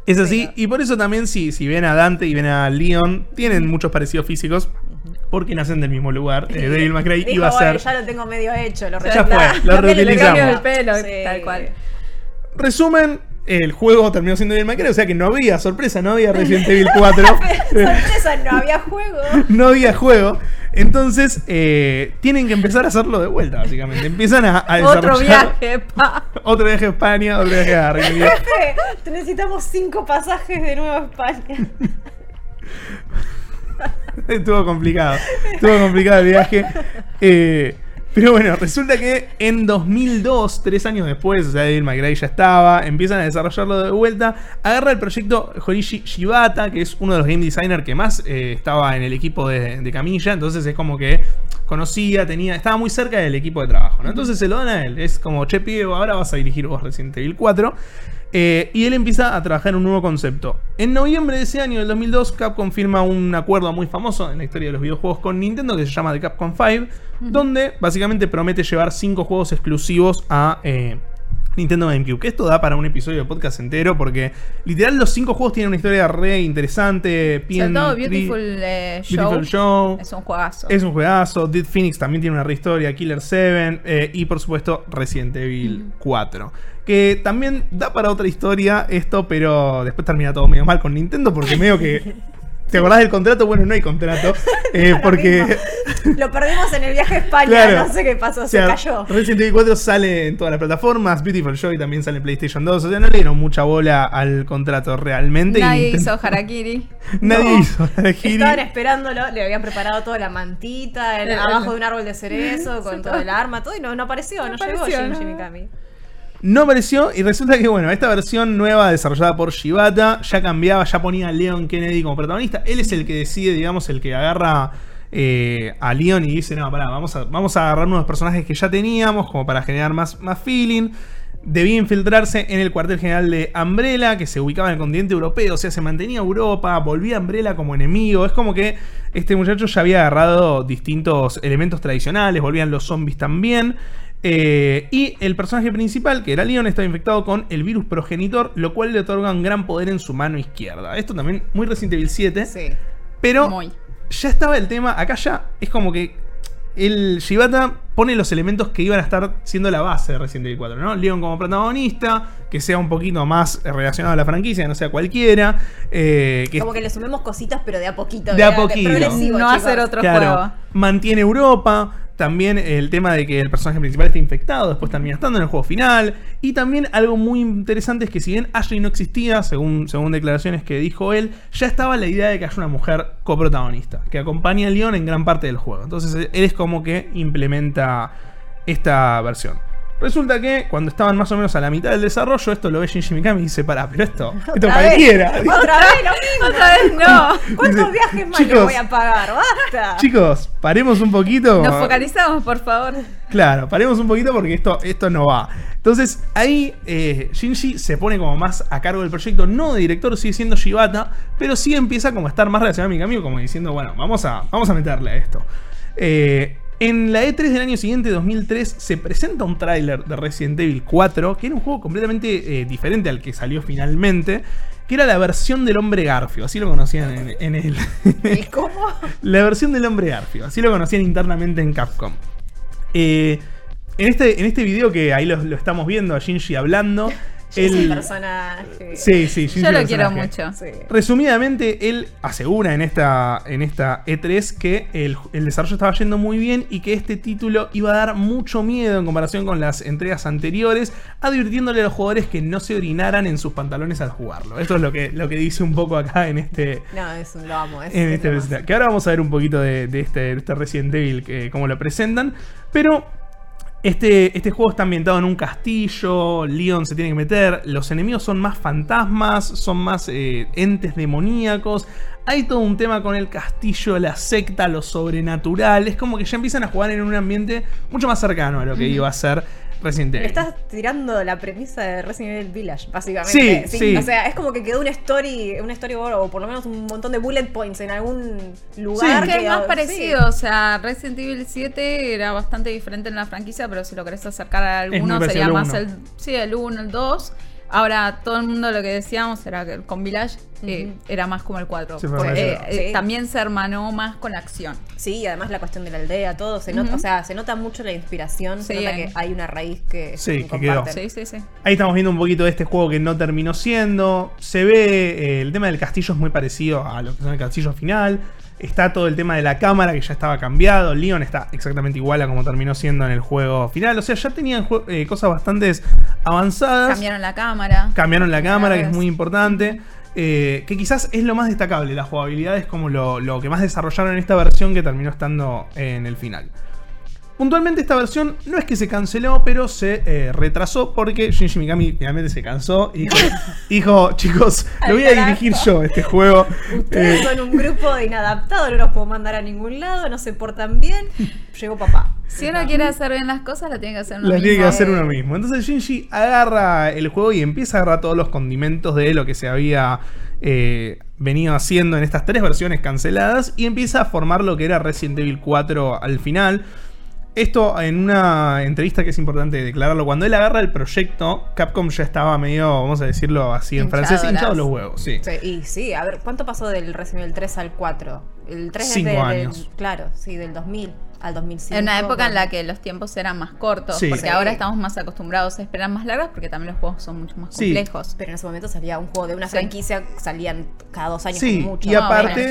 Es así, y por eso también, si, si ven a Dante y ven a Leon, tienen muchos parecidos físicos, porque nacen del mismo lugar. Eh, May Cry Dijo, iba a "Bueno, ser. ya lo tengo medio hecho, lo Ya fue, lo reutilizamos. el pelo, Sí. tal cual. Resumen, el juego terminó siendo Devil May Cry, o sea que no había sorpresa, no había Resident Evil 4. Sorpresa, no había juego. no había juego. Entonces, eh, tienen que empezar a hacerlo de vuelta, básicamente. Empiezan a, a Otro desarrollar- viaje, pa. Otro viaje a España, otro viaje a Reino Unido. Te necesitamos cinco pasajes de nuevo a España. Estuvo complicado. Estuvo complicado el viaje. Eh, pero bueno, resulta que en 2002, tres años después, o sea, ya estaba, empiezan a desarrollarlo de vuelta. Agarra el proyecto Horishi Shibata, que es uno de los game designers que más eh, estaba en el equipo de, de Camilla. Entonces es como que conocía, tenía, estaba muy cerca del equipo de trabajo. Entonces se lo dan a él. Es como, che, pibe, ahora vas a dirigir vos Resident Evil 4. Eh, y él empieza a trabajar en un nuevo concepto. En noviembre de ese año, del 2002, Capcom firma un acuerdo muy famoso en la historia de los videojuegos con Nintendo que se llama The Capcom 5, donde básicamente promete llevar 5 juegos exclusivos a eh, Nintendo GameCube. Que esto da para un episodio de podcast entero porque literal los 5 juegos tienen una historia re interesante. Sobre bien todo Beautiful, eh, Show. Beautiful Show. Es un juegazo. Es un juegazo. Dead Phoenix también tiene una rehistoria. Killer 7. eh, y por supuesto Resident Evil 4. Que también da para otra historia esto, pero después termina todo medio mal con Nintendo porque medio que... ¿Te acordás del contrato? Bueno, no hay contrato. eh, porque... Lo perdimos en el viaje a España, Claro. no sé qué pasó, O sea, se cayó. Resident Evil 4 sale en todas las plataformas. Beautiful Joy también sale en PlayStation 2. O sea, no le dieron mucha bola al contrato realmente. Nadie hizo Harakiri. Nadie No. hizo Harakiri. Estaban esperándolo, le habían preparado toda la mantita, el- El- abajo de un árbol de cerezo, con todo el arma, todo, y no, no apareció, no, No llegó apareció, no. Mikami. No apareció y resulta que, bueno, esta versión nueva desarrollada por Shibata ya cambiaba, ya ponía a Leon Kennedy como protagonista. Él es el que decide, digamos, el que agarra eh, a Leon y dice, no, pará, vamos a, vamos a agarrar unos personajes que ya teníamos como para generar más, más feeling. Debía infiltrarse en el cuartel general de Umbrella, que se ubicaba en el continente europeo, o sea, se mantenía Europa, volvía Umbrella como enemigo. Es como que este muchacho ya había agarrado distintos elementos tradicionales, volvían los zombies también. Eh, y el personaje principal, que era Leon, estaba infectado con el virus progenitor, lo cual le otorga un gran poder en su mano izquierda. Esto también muy Resident Evil 7, Sí. pero Muy. ya estaba el tema, acá ya es como que el Shibata pone los elementos que iban a estar siendo la base de Resident Evil 4, ¿no? Leon como protagonista, que sea un poquito más relacionado a la franquicia, que no sea cualquiera. eh, que Como que le sumemos cositas, pero de a poquito. De a poquito. progresivo, no chicos. hacer otro Claro, juego. mantiene Europa. También el tema de que el personaje principal esté infectado, después termina estando en el juego final. Y también algo muy interesante es que si bien Ashley no existía, según, según declaraciones que dijo él, ya estaba la idea de que haya una mujer coprotagonista, que acompaña a Leon en gran parte del juego. Entonces él es como que implementa esta versión. Resulta que cuando estaban más o menos a la mitad del desarrollo, esto lo ve Shinji Mikami y dice, pará, pero esto, esto vez. cualquiera. Otra vez lo mismo. Otra vez no. ¿Cuántos Dice, viajes más "Chicos, le voy a pagar? ¡Basta! Chicos, paremos un poquito. Nos focalizamos, por favor. Claro, paremos un poquito porque esto, esto no va. Entonces ahí eh, Shinji se pone como más a cargo del proyecto, no de director, sigue siendo Shibata, pero sí empieza como a estar más relacionado a mi cambio, como diciendo, bueno, vamos a, vamos a meterle a esto. Eh, en la E3 del año siguiente, 2003, se presenta un tráiler de Resident Evil 4, que era un juego completamente eh, diferente al que salió finalmente, que era la versión del hombre Garfio, así lo conocían en, en el... ¿Y cómo? La versión del hombre Garfio, así lo conocían internamente en Capcom. Eh, en, este, en este video que ahí lo, lo estamos viendo a Shinji hablando, Un personaje. Sí, sí, Shinji Yo lo el quiero mucho. Sí. Resumidamente, él asegura en esta, en esta E3 que el, el desarrollo estaba yendo muy bien y que este título iba a dar mucho miedo en comparación con las entregas anteriores, advirtiéndole a los jugadores que no se orinaran en sus pantalones al jugarlo. Esto es lo que, lo que dice un poco acá en este, No, es un, lo amo. Es, en es este. Que ahora vamos a ver un poquito de, de este, de este Resident Evil, que, cómo lo presentan. Pero este, este juego está ambientado en un castillo, Leon se tiene que meter, los enemigos son más fantasmas, son más eh, entes demoníacos. Hay todo un tema con el castillo, la secta, lo sobrenatural. Es como que ya empiezan a jugar en un ambiente mucho más cercano a lo que iba a ser Resident Me Evil. estás tirando la premisa de Resident Evil Village, básicamente. Sí, sí. O sea, es como que quedó una story, una storyboard o por lo menos un montón de bullet points en algún lugar. Es que es más sí. parecido, o sea, Resident Evil 7 era bastante diferente en la franquicia, pero si lo querés acercar a alguno sería más el, sí, el 1, el 2. Ahora todo el mundo lo que decíamos era que con Village eh, era más como el 4. Sí, fue porque, parecido. eh, eh, Sí. también se hermanó más con la acción. Sí, y además la cuestión de la aldea, todo. Se nota, o sea, se nota mucho la inspiración. se nota eh. que hay una raíz que, Sí, que que quedó. comparten. Sí, sí, sí. Ahí estamos viendo un poquito de este juego que no terminó siendo. Se ve, eh, el tema del castillo es muy parecido a lo que es el castillo final. Está todo el tema de la cámara que ya estaba cambiado. Leon está exactamente igual a como terminó siendo en el juego final. O sea, ya tenían eh, cosas bastante avanzadas. Cambiaron la cámara. Cambiaron la cámara, que es muy importante. eh, que quizás es lo más destacable. La jugabilidad es como lo, lo que más desarrollaron en esta versión que terminó estando en el final. Puntualmente esta versión no es que se canceló, pero se eh, retrasó porque Shinji Mikami finalmente se cansó y dijo, dijo, chicos, lo voy a dirigir yo este juego. Ustedes Eh, son un grupo de inadaptados, no los puedo mandar a ningún lado, no se portan bien. Llegó papá. Si uno quiere hacer bien las cosas, la tiene que hacer uno Las tiene que hacer uno mismo. Entonces Shinji agarra el juego y empieza a agarrar todos los condimentos de lo que se había eh, venido haciendo en estas tres versiones canceladas y empieza a formar lo que era Resident Evil 4 al final. Esto en una entrevista que es importante declararlo. Cuando él agarra el proyecto, Capcom ya estaba medio, vamos a decirlo así en Hinchadoras. francés, hinchado los huevos, sí. Sí, y sí, a ver, ¿cuánto pasó del Resident Evil 3 al 4? El 3 Cinco es de- años. Del, claro, sí, del 2000 al 2005. En una época en la que los tiempos eran más cortos, Sí. porque Sí. ahora estamos más acostumbrados a esperar más largas, porque también los juegos son mucho más Sí. complejos. Pero en ese momento salía un juego de una Sí. franquicia, salían cada dos años Sí, mucho. y No, aparte,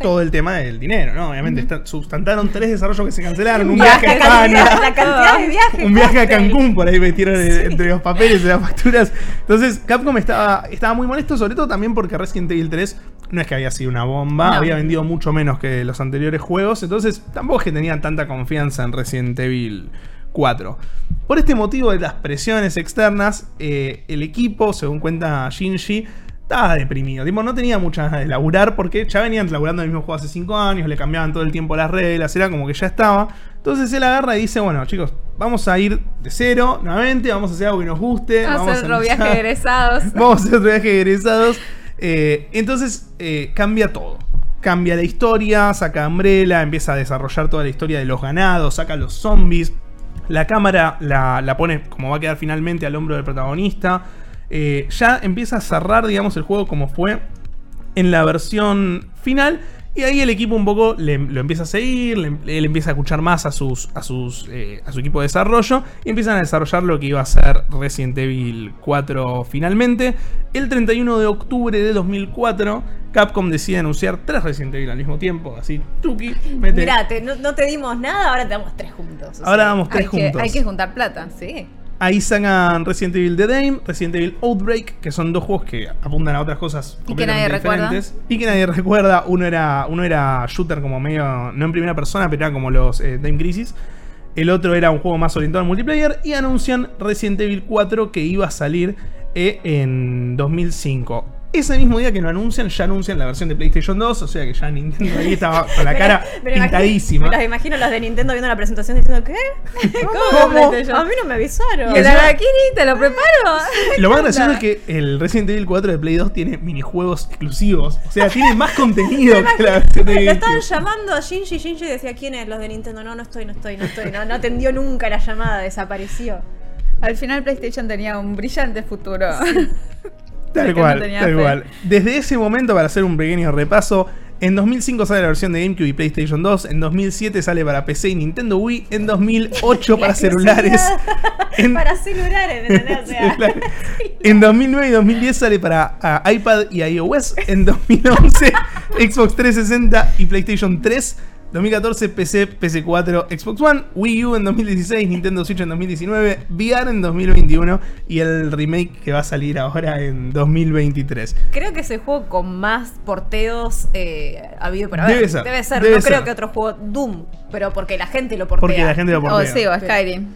todo el tema del dinero, ¿no? Obviamente sustentaron tres desarrollos que se cancelaron, un viaje a España, la cantidad de viajes. un viaje a. Cancún, por ahí metieron entre los papeles y las facturas. Entonces, Capcom estaba, estaba muy molesto, sobre todo también porque Resident Evil 3 no es que había sido una bomba, No. había vendido mucho menos que los anteriores juegos, entonces tampoco es que tenían tanta confianza en Resident Evil 4. Por este motivo de las presiones externas, eh, el equipo, según cuenta Shinji, estaba deprimido. Tipo, no tenía muchas ganas de laburar porque ya venían laburando el mismo juego hace 5 años, le cambiaban todo el tiempo las reglas, era como que ya estaba. Entonces él agarra y dice, bueno chicos, vamos a ir de cero nuevamente, vamos a hacer algo que nos guste. Vamos a vamos hacer otro viaje de egresados. Vamos a hacer otro viaje de egresados. Eh, entonces eh, cambia todo. Cambia la historia, saca Umbrella, empieza a desarrollar toda la historia de los ganados, saca los zombies. La cámara la, la pone como va a quedar finalmente al hombro del protagonista. Eh, ya empieza a cerrar, digamos, el juego como fue en la versión final. Y ahí el equipo un poco le- lo empieza a seguir, le- él empieza a escuchar más a, sus, a, sus, eh, a su equipo de desarrollo y empiezan a desarrollar lo que iba a ser Resident Evil 4 finalmente. El 31 de octubre de 2004, Capcom decide anunciar tres Resident Evil al mismo tiempo, así, tuki, mete. Mirá, te- no, no te dimos nada, ahora te damos tres juntos. Ahora sea, vamos tres Hay que, juntos. hay que juntar plata. Sí. Ahí sacan Resident Evil The Dame, Resident Evil Outbreak, que son dos juegos que apuntan a otras cosas Y que nadie completamente recuerda. diferentes. Y que nadie recuerda. Uno era, uno era shooter como medio, no en primera persona, pero era como los eh, Dame Crisis. El otro era un juego más orientado al multiplayer. Y anuncian Resident Evil 4 que iba a salir eh, en 2005. Ese mismo día que lo anuncian, ya anuncian la versión de PlayStation 2. O sea que ya Nintendo ahí estaba con la cara lo imagino- pintadísima. Me las imagino las de Nintendo viendo la presentación diciendo, ¿qué? ¿Cómo? ¿Cómo? A mí no me avisaron. ¿Que la Dakiri te lo preparo? Lo ¿Qué más gracioso es que el Resident Evil 4 de Play 2 tiene minijuegos exclusivos. O sea, tiene más contenido que la versión de Lo estaban llamando a Shinji, Shinji decía, ¿quién es? Los de Nintendo. No, no estoy, no estoy, no estoy. No, no atendió nunca la llamada, desapareció. Al final PlayStation tenía un brillante futuro. Tal no cual, tenía tal cual. Desde ese momento, para hacer un pequeño repaso, en 2005 sale la versión de GameCube y PlayStation 2, en 2007 sale para PC y Nintendo Wii, en 2008 para La celulares. En- Para celulares, ¿entendés? O sea, Celulares. En 2009 y 2010 sale para ah, iPad y iOS. En 2011 Xbox 360 y PlayStation 3. 2014 PC, PS4, Xbox One, Wii U en 2016, Nintendo Switch en 2019, VR en 2021 y el remake que va a salir ahora en 2023. creo que es el juego con más porteos eh, habido por haber. Debe ser, Debe ser. debe no creo que otro juego Doom, pero porque la gente lo portea. Porque la gente lo O portea. Oh, sí, o Skyrim.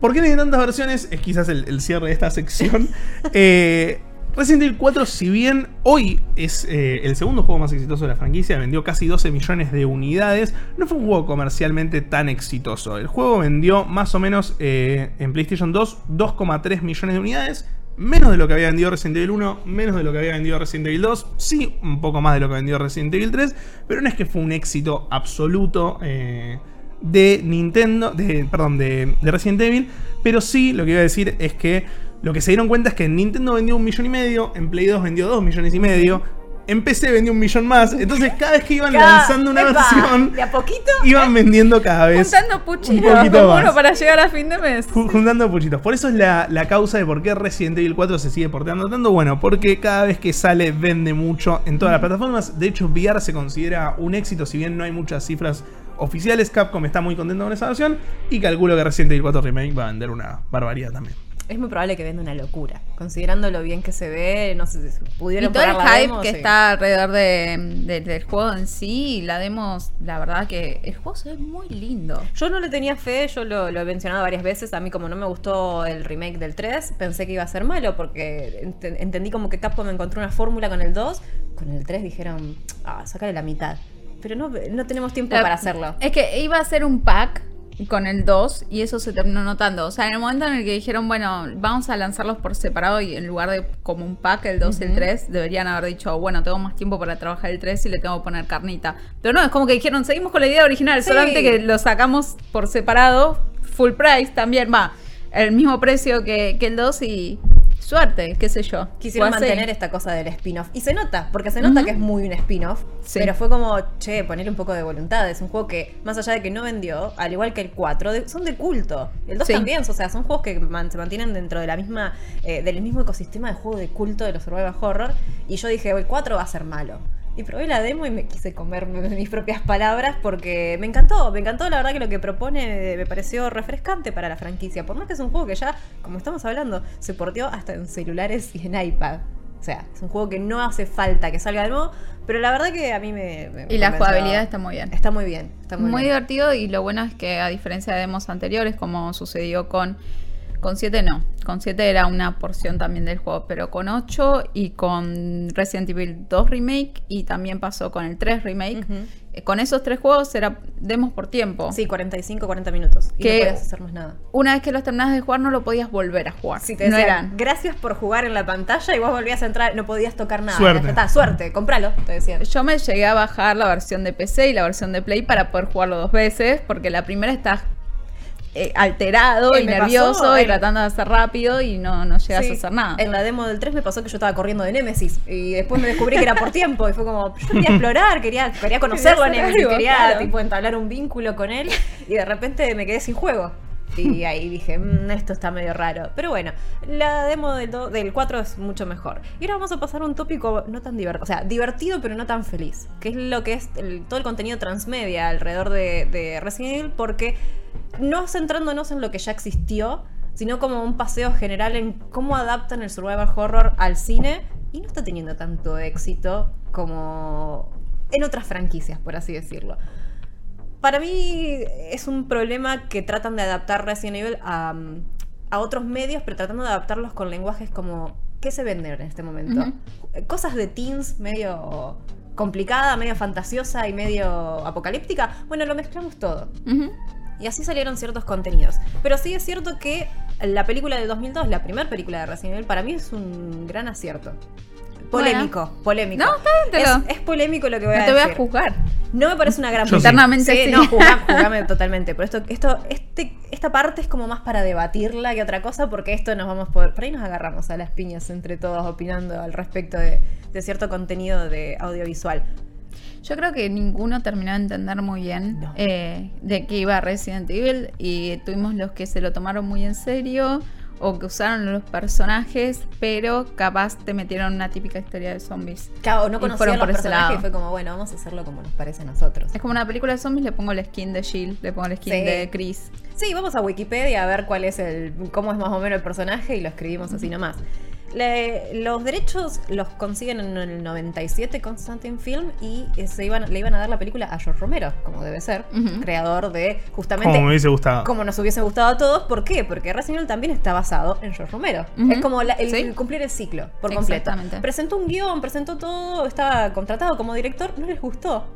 ¿Por qué tiene tantas versiones? Es quizás el, el cierre de esta sección. Eh, Resident Evil 4, si bien hoy es eh, el segundo juego más exitoso de la franquicia, vendió casi 12 millones de unidades, no fue un juego comercialmente tan exitoso. El juego vendió más o menos eh, en PlayStation 2 2,3 millones de unidades. Menos de lo que había vendido Resident Evil 1, menos de lo que había vendido Resident Evil 2, sí, un poco más de lo que vendió Resident Evil 3, pero no es que fue un éxito absoluto eh, de Nintendo, perdón, de, de Resident Evil, pero sí lo que iba a decir es que lo que se dieron cuenta es que en Nintendo vendió un millón y medio, en Play 2 vendió dos millones y medio, en PC vendió un millón más, entonces cada vez que iban Cada- lanzando una epa, versión, De a poquito. iban vendiendo cada vez Juntando puchitos un más. para llegar a fin de mes. Ju- Juntando puchitos. Por eso es la, la causa de por qué Resident Evil 4 se sigue porteando tanto. Bueno, porque cada vez que sale vende mucho en todas las plataformas. De hecho, VR se considera un éxito, si bien no hay muchas cifras oficiales. Capcom está muy contento con esa versión. Y calculo que Resident Evil 4 Remake va a vender una barbaridad también. Es muy probable que venda una locura. Considerando lo bien que se ve, no sé si Y pudieron todo el hype demo, que sí. está alrededor de, de- del juego en sí, y la demos, la verdad que el juego se ve muy lindo. Yo no le tenía fe, yo lo, lo he mencionado varias veces. A mí, como no me gustó el remake del 3, pensé que iba a ser malo porque ent- entendí como que Capcom encontró una fórmula con el 2. Con el 3 dijeron, ah, sácale la mitad. Pero no, no tenemos tiempo La- para hacerlo. Es que iba a ser un pack con el 2 y eso se terminó notando. O sea, en el momento en el que dijeron, bueno, vamos a lanzarlos por separado y en lugar de como un pack, el 2 y el 3, deberían haber dicho, bueno, tengo más tiempo para trabajar el 3 y le tengo que poner carnita. Pero no, es como que dijeron, seguimos con la idea original, Sí. solamente que lo sacamos por separado, full price también, va, el mismo precio que, que el 2 y suerte, qué sé yo. Quisieron así. mantener esta cosa del spin-off. Y se nota, porque se nota que es muy un spin-off. Sí. Pero fue como, che, ponerle un poco de voluntad. Es un juego que, más allá de que no vendió, al igual que el 4, de- son de culto. El 2 Sí. también, o sea, son juegos que man- se mantienen dentro de la misma, eh, del mismo ecosistema de juego de culto de los survival horror. Y yo dije, el 4 va a ser malo. Y probé la demo y me quise comer mis propias palabras porque me encantó, me encantó la verdad que lo que propone me pareció refrescante para la franquicia. Por más que es un juego que ya, como estamos hablando, se porteó hasta en celulares y en iPad. O sea, es un juego que no hace falta que salga de nuevo, pero la verdad que a mí me... me Y la jugabilidad está muy bien. Está muy bien, está muy, muy bien. divertido y lo bueno es que a diferencia de demos anteriores, como sucedió con con 7 no, con 7 era una porción también del juego, pero con 8 y con Resident Evil 2 Remake y también pasó con el 3 Remake, eh, con esos tres juegos era demos por tiempo. Sí, 45, 40 minutos. Y Que- no podías hacer más nada. Una vez que los terminabas de jugar no lo podías volver a jugar. Si te no decían, eran. gracias por jugar en la pantalla y vos volvías a entrar, no podías tocar nada. Suerte. Está, suerte, compralo, te decían. Yo me llegué a bajar la versión de PC y la versión de Play para poder jugarlo dos veces, porque la primera está eh, alterado Eh, y nervioso pasó y tratando de hacer rápido y no, no llegas Sí. a hacer nada. En la demo del 3 me pasó que yo estaba corriendo de Nemesis y después me descubrí que era por tiempo y fue como, yo quería explorar, quería, quería conocerlo a Nemesis, algo, quería claro. tipo entablar un vínculo con él y de repente me quedé sin juego. Y ahí dije, "Mm, esto está medio raro. Pero bueno, la demo del, del 4 es mucho mejor. Y ahora vamos a pasar a un tópico no tan divertido, o sea, divertido pero no tan feliz, que es lo que es todo el contenido transmedia alrededor de, de Resident Evil, porque no centrándonos en lo que ya existió, sino como un paseo general en cómo adaptan el survival horror al cine y no está teniendo tanto éxito como en otras franquicias, por así decirlo. Para mí es un problema que tratan de adaptar Resident Evil a, a otros medios, pero tratando de adaptarlos con lenguajes como ¿qué se vende en este momento? Ujú. Cosas de teens medio complicada, medio fantasiosa y medio apocalíptica. Bueno, lo mezclamos todo. Ujú. Y así salieron ciertos contenidos. Pero sí es cierto que la película del 2002, la primera película de Resident Evil, para mí es un gran acierto. Polémico, polémico. No, está bien, te es, lo- es polémico lo que voy No a te voy decir. a juzgar. No me parece una gran Yo sí. Internamente sí. no, jugá- jugame totalmente. Pero esto, esto, este, esta parte es como más para debatirla que otra cosa, porque esto nos vamos por. Por ahí nos agarramos a las piñas entre todos opinando al respecto de, de cierto contenido de audiovisual. Yo creo que ninguno terminó de entender muy bien No. eh, de qué iba Resident Evil y tuvimos los que se lo tomaron muy en serio o que usaron los personajes, pero capaz te metieron una típica historia de zombies. Claro, no conocían los por personajes y fue como, bueno, vamos a hacerlo como nos parece a nosotros. Es como una película de zombies, le pongo el skin de Jill, le pongo el skin Sí. de Chris. Sí, vamos a Wikipedia a ver cuál es el, cómo es más o menos el personaje y lo escribimos así nomás. Le- los derechos los consiguen en el 97 Constantine Film y eh, se iban, le iban a dar la película a George Romero, como debe ser, creador de justamente Como me hubiese gustado. como nos hubiese gustado a todos. ¿Por qué? Porque Resident Evil también está basado en George Romero. Es como la- el, Sí. el cumplir el ciclo por completo. Presentó un guion, presentó todo, estaba contratado como director, no les gustó.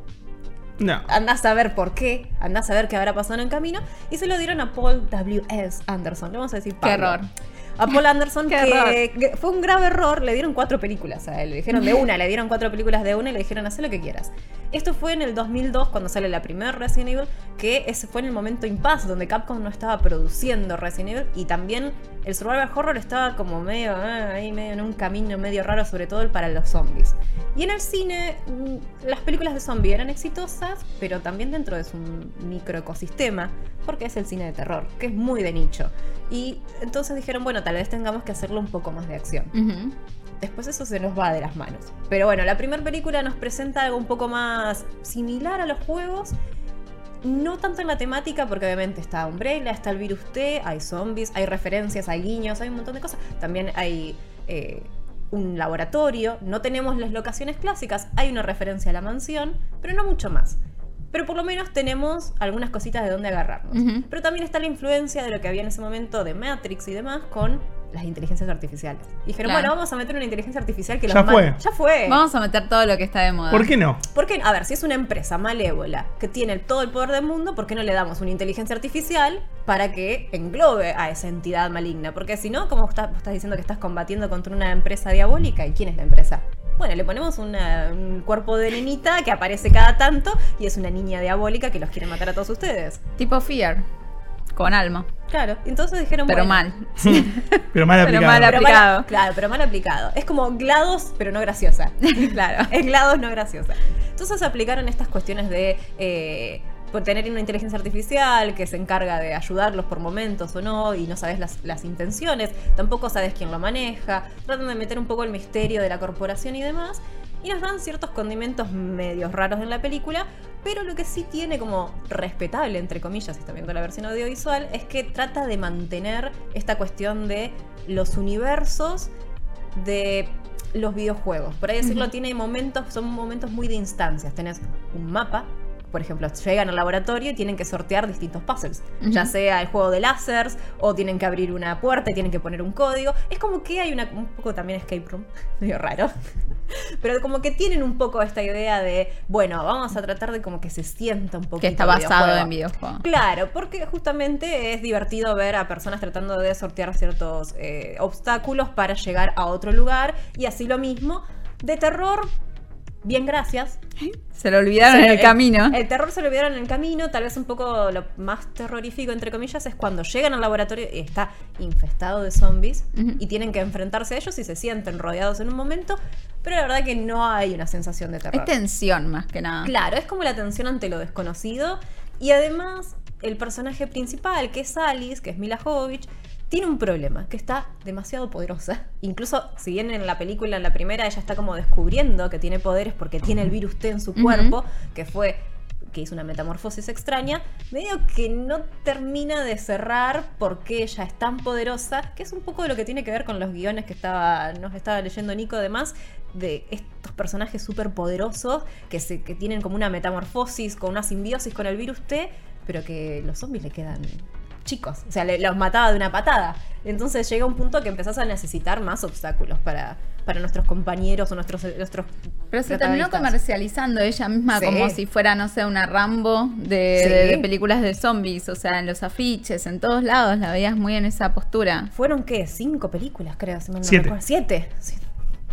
No. Andás a saber por qué, andás a saber qué habrá pasado en el camino. Y se lo dieron a Paul W.S. Anderson. Le vamos a decir Qué Pablo. error. A Paul Anderson, que, fue un grave error. Le dieron cuatro películas a él. Le dijeron de una, le dieron cuatro películas de una y le dijeron haz lo que quieras. Esto fue en el 2002 cuando sale la primera Resident Evil, que ese fue en el momento impasse donde Capcom no estaba produciendo Resident Evil y también el survival horror estaba como medio ah, ahí medio en un camino medio raro, sobre todo el para los zombies. Y en el cine mm, las películas de zombies eran exitosas, pero también dentro de su microecosistema, porque es el cine de terror, que es muy de nicho. Y entonces dijeron, bueno, tal vez tengamos que hacerlo un poco más de acción. Ujú. Después eso se nos va de las manos. Pero bueno, la primera película nos presenta algo un poco más similar a los juegos. No tanto en la temática, porque obviamente está Umbrella, está el virus T, hay zombies, hay referencias, hay guiños, hay un montón de cosas. También hay eh, un laboratorio, no tenemos las locaciones clásicas, hay una referencia a la mansión, pero no mucho más. Pero por lo menos tenemos algunas cositas de dónde agarrarnos. Pero también está la influencia de lo que había en ese momento de Matrix y demás con las inteligencias artificiales. Dijeron, Claro. bueno, vamos a meter una inteligencia artificial que los Ya fue. Ya fue. Vamos a meter todo lo que está de moda. ¿Por qué no? ¿Por qué? A ver, si es una empresa malévola que tiene todo el poder del mundo, ¿por qué no le damos una inteligencia artificial para que englobe a esa entidad maligna? Porque si no, como estás, estás diciendo que estás combatiendo contra una empresa diabólica, ¿y quién es la empresa? Bueno, le ponemos una- un cuerpo de nenita que aparece cada tanto y es una niña diabólica que los quiere matar a todos ustedes. Tipo Fear. Con alma. Claro, entonces dijeron, Pero bueno, mal. Pero mal Pero aplicado. mal pero aplicado. mal- claro, pero mal aplicado. Es como GLaDOS, pero no graciosa. claro. Es GLaDOS no graciosa. Entonces aplicaron estas cuestiones de eh, tener una inteligencia artificial que se encarga de ayudarlos por momentos o no, y no sabes las, las intenciones, tampoco sabes quién lo maneja, tratan de meter un poco el misterio de la corporación y demás, y nos dan ciertos condimentos medios raros en la película, pero lo que sí tiene como respetable, entre comillas, si está viendo la versión audiovisual, es que trata de mantener esta cuestión de los universos de los videojuegos. Por ahí decirlo, tiene momentos, son momentos muy de instancias. Tenés un mapa, por ejemplo, llegan al laboratorio y tienen que sortear distintos puzzles. Ya sea el juego de lásers, o tienen que abrir una puerta y tienen que poner un código. Es como que hay una, un poco también escape room, medio raro. Pero como que tienen un poco esta idea de, bueno, vamos a tratar de como que se sienta un poquito Que está basado videojuego. en videojuegos. Claro, porque justamente es divertido ver a personas tratando de sortear ciertos eh, obstáculos para llegar a otro lugar y así lo mismo. De terror, bien gracias. Se lo olvidaron en el, camino. El terror se lo olvidaron en el camino. Tal vez un poco lo más terrorífico, entre comillas, es cuando llegan al laboratorio y está infestado de zombies y tienen que enfrentarse a ellos y se sienten rodeados en un momento. Pero la verdad que no hay una sensación de terror. Es tensión más que nada. Claro, es como la tensión ante lo desconocido. Y además, el personaje principal, que es Alice, que es Mila Jovovich, tiene un problema, que está demasiado poderosa. Incluso si bien en la película, en la primera, ella está como descubriendo que tiene poderes porque tiene el virus T en su cuerpo, que fue que hizo una metamorfosis extraña, medio que no termina de cerrar porque ella es tan poderosa, que es un poco de lo que tiene que ver con los guiones que estaba, nos estaba leyendo Nico, además, de estos personajes súper poderosos que, se, que tienen como una metamorfosis, con una simbiosis con el virus T, pero que los zombies le quedan chicos. O sea, los mataba de una patada. Entonces llega un punto que empezás a necesitar más obstáculos para, para nuestros compañeros o nuestros, nuestros Pero se terminó comercializando ella misma como si fuera, no sé, una Rambo de, películas de zombies. O sea, en los afiches, en todos lados la veías muy en esa postura. ¿Fueron qué? ¿Cinco películas, creo? Si Siete. Siete.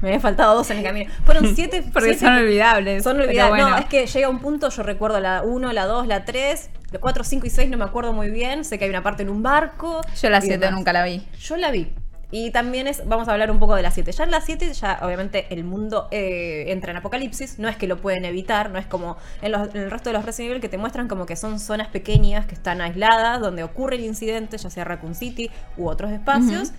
Me había faltado dos en el camino. Fueron siete. Porque son olvidables. Son olvidables. No, es que llega un punto, yo recuerdo la 1, la 2, la 3, la 4, 5 y 6 no me acuerdo muy bien. Sé que hay una parte en un barco. Yo la 7 nunca la vi. Yo la vi. Y también es, vamos a hablar un poco de la 7. Ya en la 7, ya obviamente el mundo eh, entra en apocalipsis, no es que lo pueden evitar, no es como en, el resto de los Resident Evil que te muestran como que son zonas pequeñas que están aisladas, donde ocurren incidentes, ya sea Raccoon City u otros espacios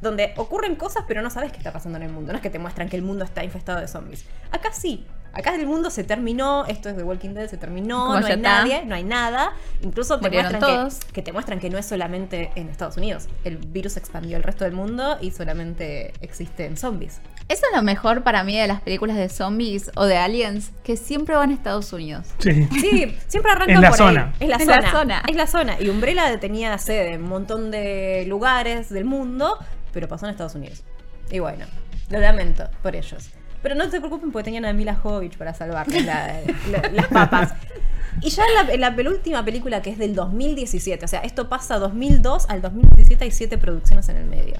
donde ocurren cosas pero no sabes qué está pasando en el mundo. No es que te muestran que el mundo está infestado de zombies. Acá sí. Acá el mundo se terminó, esto es de Walking Dead, se terminó, no hay nadie, no hay nada. Incluso te muestran que, te muestran que no es solamente en Estados Unidos. El virus expandió al resto del mundo y solamente existe en zombies. Eso es lo mejor para mí de las películas de zombies o de aliens, que siempre van a Estados Unidos. Sí, sí siempre arrancan en la por zona. Es la, zona. la zona. Es la zona. Y Umbrella tenía sede en un montón de lugares del mundo, pero pasó en Estados Unidos. Y bueno, lo lamento por ellos. Pero no se preocupen porque tenían a Mila Jovovich para salvar las papas. Y ya en la, penúltima película que es del 2017, o sea, esto pasa 2002 al 2017, hay siete producciones en el medio.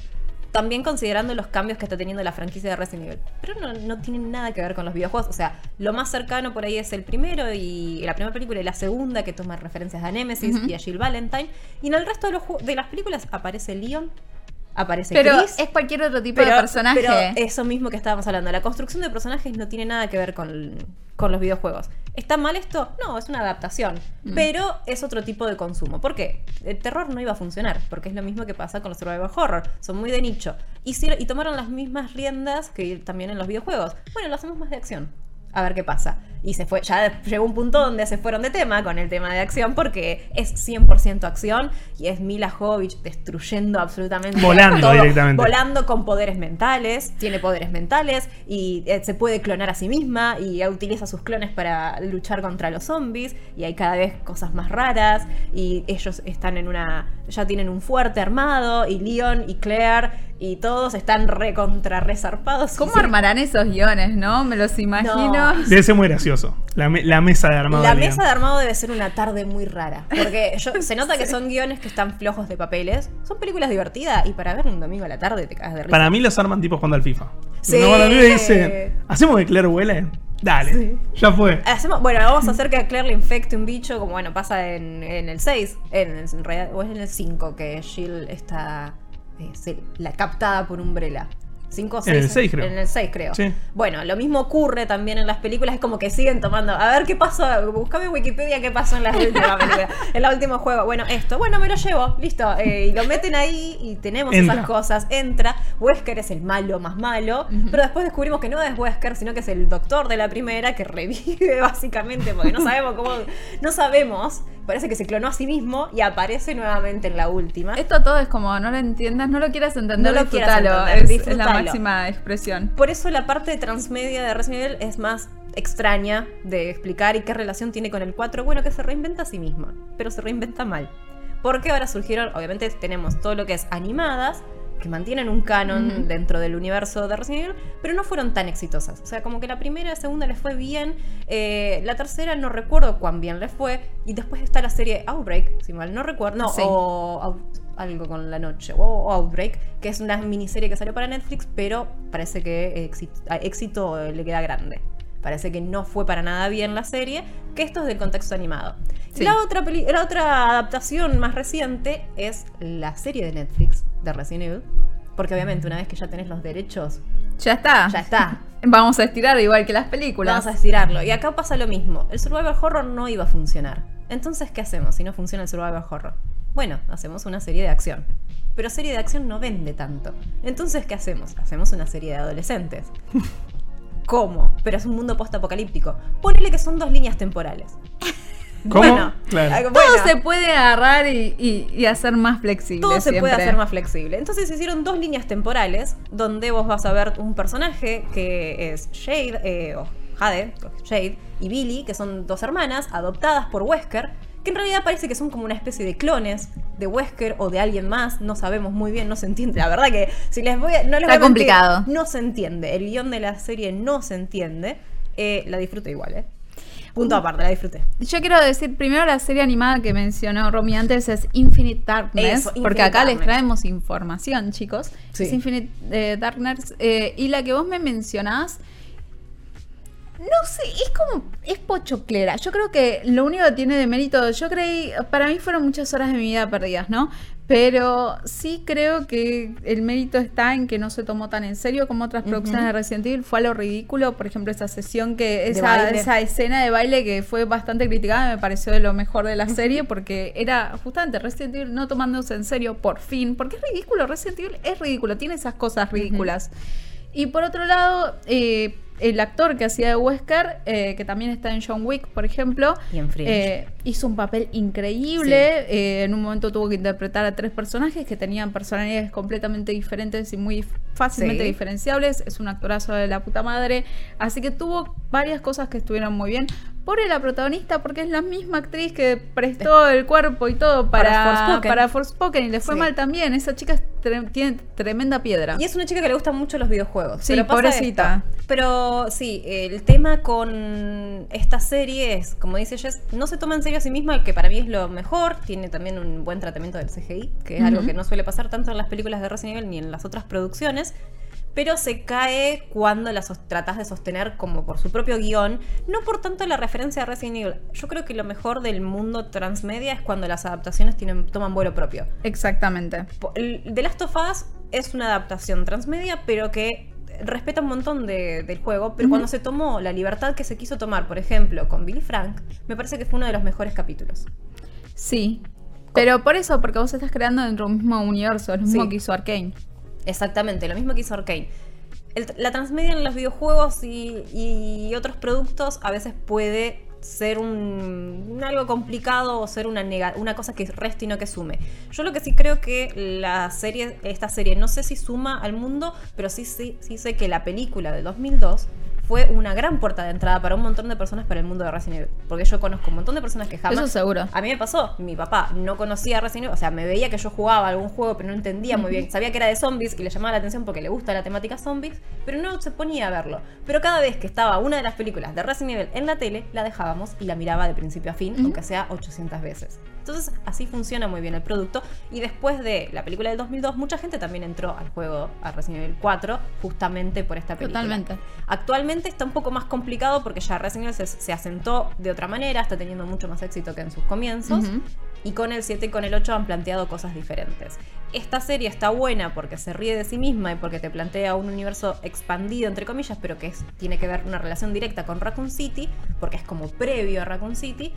También considerando los cambios que está teniendo la franquicia de Resident Evil. Pero no, no tienen nada que ver con los videojuegos. O sea, lo más cercano por ahí es el primero y la primera película y la segunda que toma referencias a Nemesis y a Jill Valentine. Y en el resto de, los, de las películas aparece Leon, aparece pero es cualquier otro tipo de personaje. Pero eso mismo que estábamos hablando, la construcción de personajes no tiene nada que ver con, los videojuegos. ¿Está mal esto? No, es una adaptación. Mm. Pero es otro tipo de consumo. ¿Por qué? El terror no iba a funcionar, porque es lo mismo que pasa con los survival horror. Son muy de nicho. y tomaron las mismas riendas que también en los videojuegos. Bueno, lo hacemos más de acción a ver qué pasa. Y se fue, ya llegó un punto donde se fueron de tema con el tema de acción porque es 100% acción y es Mila Jovovich destruyendo absolutamente volando directamente. Volando con poderes mentales, tiene poderes mentales y eh, se puede clonar a sí misma y utiliza sus clones para luchar contra los zombies y hay cada vez cosas más raras y ellos están en una ya tienen un fuerte armado y Leon y Claire y todos están re contra resarpados. ¿Cómo armarán esos guiones, no? Me los imagino. Debe ser muy gracioso. La, mesa de armado. La mesa de armado debe ser una tarde muy rara. Porque se nota que son guiones que están flojos de papeles. Son películas divertidas y para ver un domingo a la tarde te cagas de risa. Para mí los arman tipos cuando al FIFA. Sí. Dice, ¿hacemos que Claire huele? Dale, ya fue. Hacemos, bueno, vamos a hacer que a Claire le infecte un bicho, como bueno, pasa en, el 6, en, en, o es en el 5, que Jill está eh, la captada por Umbrella. 5 o 6. En el 6 creo. En el 6 creo. Bueno, lo mismo ocurre también en las películas, es como que siguen tomando, a ver qué pasó, buscame en Wikipedia qué pasó en la última película, en la última juego. Bueno, esto, bueno, me lo llevo, listo. Eh, y lo meten ahí y tenemos esas cosas. Entra, Wesker es el malo más malo, pero después descubrimos que no es Wesker, sino que es el doctor de la primera que revive básicamente, porque no sabemos cómo, no sabemos parece que se clonó a sí mismo y aparece nuevamente en la última. Esto todo es como, no lo entiendas, no lo quieras entender, no lo quieras entender, es, la máxima expresión. Por eso la parte transmedia de Resident Evil es más extraña de explicar y qué relación tiene con el 4. Bueno, que se reinventa a sí misma, pero se reinventa mal. Porque ahora surgieron, obviamente tenemos todo lo que es animadas, que mantienen un canon dentro del universo de Resident Evil, pero no fueron tan exitosas. O sea, como que la primera y la segunda les fue bien, eh, la tercera no recuerdo cuán bien les fue, y después está la serie Outbreak, si mal no recuerdo, no, o algo con la noche, o Outbreak, que es una miniserie que salió para Netflix, pero parece que éxito, éxito le queda grande. parece que no fue para nada bien la serie, que esto es del contexto animado. Sí. La, otra peli- la otra adaptación más reciente es la serie de Netflix de Resident Evil, porque obviamente una vez que ya tenés los derechos, Ya está. ya está. Vamos a estirar igual que las películas. Vamos a estirarlo. Y acá pasa lo mismo. El survival horror no iba a funcionar. Entonces, ¿qué hacemos si no funciona el survival horror? Bueno, hacemos una serie de acción. Pero serie de acción no vende tanto. Entonces, ¿qué hacemos? Hacemos una serie de adolescentes. ¿Cómo? Pero es un mundo post-apocalíptico. Ponele que son dos líneas temporales. ¿Cómo? Bueno, Claro. Todo se puede agarrar y, y- y hacer más flexible. todo se puede hacer más flexible. Entonces hicieron dos líneas temporales donde vos vas a ver un personaje que es Jade, eh, o Jade, o Jade, y Billy, que son dos hermanas adoptadas por Wesker, que en realidad parece que son como una especie de clones de Wesker o de alguien más, no sabemos muy bien, no se entiende. La verdad que si les voy a, no les Está voy a mentir, complicado. no se entiende. El guion de la serie no se entiende. Eh, la disfruto igual, ¿eh? Punto aparte, la disfruté. Yo quiero decir primero la serie animada que mencionó Romy antes es Infinite Darkness, Eso, Infinite porque acá les traemos información, chicos. Sí. Es Infinite eh, Darkness eh, y la que vos me mencionás no sé, es como es pochoclera. Yo creo que lo único que tiene de mérito, yo creí, para mí fueron muchas horas de mi vida perdidas, ¿no? Pero sí creo que el mérito está en que no se tomó tan en serio como otras producciones de Resident Evil. Fue a lo ridículo, por ejemplo, esa sesión que, esa, esa escena de baile que fue bastante criticada, me pareció de lo mejor de la serie, porque era justamente Resident Evil no tomándose en serio, por fin, porque es ridículo, Resident Evil es ridículo, tiene esas cosas ridículas. Y por otro lado, eh, el actor que hacía de Wesker, eh, que también está en John Wick, por ejemplo, Y en Fringe. eh, hizo un papel increíble. Eh, en un momento tuvo que interpretar a tres personajes que tenían personalidades completamente diferentes y muy fácilmente Sí. diferenciables. Es un actorazo de la puta madre. Así que tuvo varias cosas que estuvieron muy bien. Pobre la protagonista, porque es la misma actriz que prestó el cuerpo y todo Para para, Forspoken. y le fue Sí. mal también. Esa chica es tre- tiene tremenda piedra. Y es una chica que le gustan mucho los videojuegos. Sí, pero pobrecita. Pero sí, el tema con esta serie es, como dice Jess, no se toma en serio a sí misma, que para mí es lo mejor. Tiene también un buen tratamiento del CGI, que es algo que no suele pasar tanto en las películas de Resident Evil ni en las otras producciones. Pero se cae cuando la sos- tratas de sostener como por su propio guion, no por tanto la referencia a Resident Evil. Yo creo que lo mejor del mundo transmedia es cuando las adaptaciones tienen, toman vuelo propio. Exactamente. The Last of Us es una adaptación transmedia, pero que respeta un montón de- del juego. Pero cuando se tomó la libertad que se quiso tomar, por ejemplo, con Billy Frank, me parece que fue uno de los mejores capítulos. Sí. Pero por eso, porque vos estás creando dentro de un mismo universo, es lo mismo Sí. que hizo Arkane. Exactamente, lo mismo que hizo Arkane. El- la transmedia en los videojuegos y, y otros productos a veces puede ser un, algo complicado o ser una, nega- una cosa que reste y no que sume. Yo lo que sí creo que la serie, esta serie, no sé si suma al mundo, pero sí, sí, sí sé que la película de 2002 fue una gran puerta de entrada para un montón de personas para el mundo de Resident Evil. Porque yo conozco un montón de personas que jamás... Eso seguro. A mí me pasó, mi papá no conocía Resident Evil, o sea, me veía que yo jugaba algún juego, pero no entendía muy bien. Sabía que era de zombies y le llamaba la atención porque le gusta la temática zombies, pero no se ponía a verlo. Pero cada vez que estaba una de las películas de Resident Evil en la tele, la dejábamos y la miraba de principio a fin, aunque sea 800 veces. Entonces, así funciona muy bien el producto. Y después de la película del 2002, mucha gente también entró al juego, a Resident Evil 4, justamente por esta película. Totalmente. Actualmente está un poco más complicado porque ya Resident Evil se, se asentó de otra manera, está teniendo mucho más éxito que en sus comienzos. Y con el 7 y con el 8 han planteado cosas diferentes. Esta serie está buena porque se ríe de sí misma y porque te plantea un universo expandido, entre comillas, pero que es- tiene que ver una relación directa con Raccoon City, porque es como previo a Raccoon City.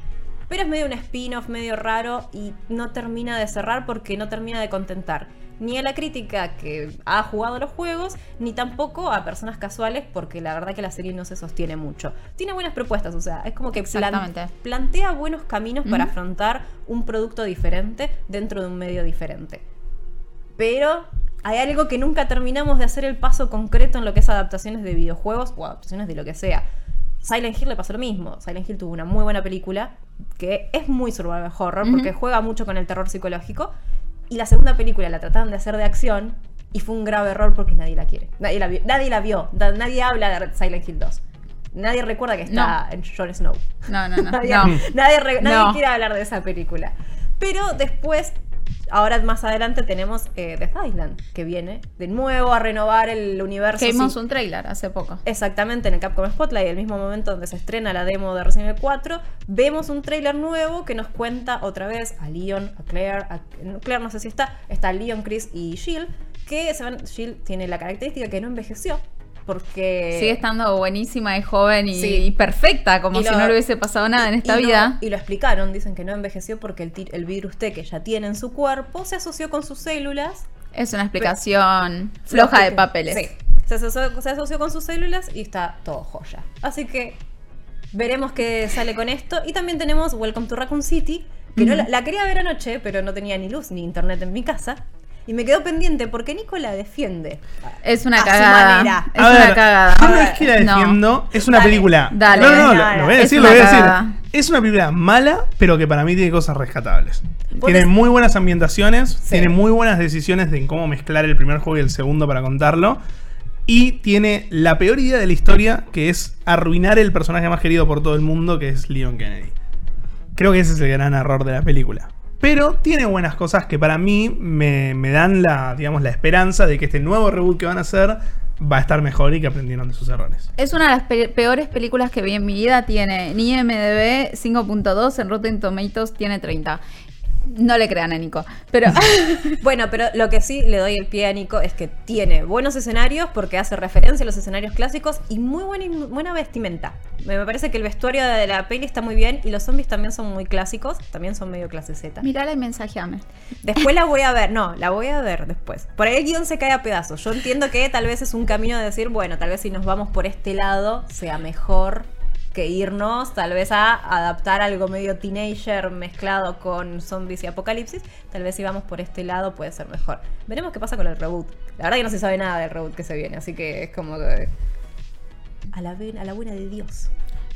Pero es medio un spin-off medio raro y no termina de cerrar porque no termina de contentar ni a la crítica que ha jugado los juegos, ni tampoco a personas casuales porque la verdad que la serie no se sostiene mucho. Tiene buenas propuestas, o sea, es como que plan- plantea buenos caminos para afrontar un producto diferente dentro de un medio diferente. Pero hay algo que nunca terminamos de hacer el paso concreto en lo que es adaptaciones de videojuegos o adaptaciones de lo que sea. Silent Hill le pasó lo mismo. Silent Hill tuvo una muy buena película que es muy survival horror porque juega mucho con el terror psicológico. Y la segunda película la trataban de hacer de acción y fue un grave error porque nadie la quiere. Nadie la vio. Nadie, la vio. Nadie habla de Silent Hill 2. Nadie recuerda que está en Jon Snow. No, no, no. Nadie, no. nadie nadie quiere hablar de esa película. Pero después ahora más adelante tenemos eh, Death Island, que viene de nuevo a renovar el universo. Que vimos sí. un tráiler hace poco. Exactamente, en el Capcom Spotlight, el mismo momento donde se estrena la demo de Resident Evil 4, vemos un tráiler nuevo que nos cuenta otra vez a Leon, a Claire, a Claire no sé si está, está Leon, Chris y Jill, que se van, Jill tiene la característica que no envejeció, porque... Sigue estando buenísima y joven y, Sí. y perfecta, como Y si lo- no le hubiese pasado nada en esta y no- vida. y lo explicaron, dicen que no envejeció porque el, el virus T que ya tiene en su cuerpo se asoció con sus células. Es una explicación floja de papeles. Sí, se asoció, se asoció con sus células y está todo joya. Así que veremos qué sale con esto. Y también tenemos Welcome to Raccoon City, que no la, la quería ver anoche, pero no tenía ni luz ni internet en mi casa. Y me quedó pendiente porque Nico la defiende. Es una A su cagada. manera. Es A una ver, cagada. Yo no es que la No. defiendo, es una Dale, película. dale. no, no, no, Dale. lo, voy a Es decir, una lo voy a decir. cagada. Es una película mala, pero que para mí tiene cosas rescatables. Tiene muy buenas ambientaciones, Sí. tiene muy buenas decisiones de en cómo mezclar el primer juego y el segundo para contarlo. Y tiene la peor idea de la historia, que es arruinar el personaje más querido por todo el mundo, que es Leon Kennedy. Creo que ese es el gran error de la película. Pero tiene buenas cosas que para mí me, me dan la, digamos, la esperanza de que este nuevo reboot que van a hacer va a estar mejor y que aprendieron de sus errores. Es una de las pe- peores películas que vi en mi vida. Tiene en IMDB 5.2, en Rotten Tomatoes tiene 30. No le crean a Nico. Pero Bueno, pero lo que sí le doy el pie a Nico es que tiene buenos escenarios porque hace referencia a los escenarios clásicos y muy buena, buena vestimenta. Me parece que el vestuario de la peli está muy bien y los zombies también son muy clásicos, también son medio clase Z. mirala y mensajeame. Después la voy a ver, no, la voy a ver después. Por ahí el guion se cae a pedazos. Yo entiendo que tal vez es un camino de decir, bueno, tal vez si nos vamos por este lado sea mejor que irnos tal vez a adaptar algo medio teenager mezclado con zombies y apocalipsis. Tal vez si vamos por este lado puede ser mejor. Veremos qué pasa con el reboot. La verdad que no se sabe nada del reboot que se viene, así que es como que... A la, a la buena de Dios.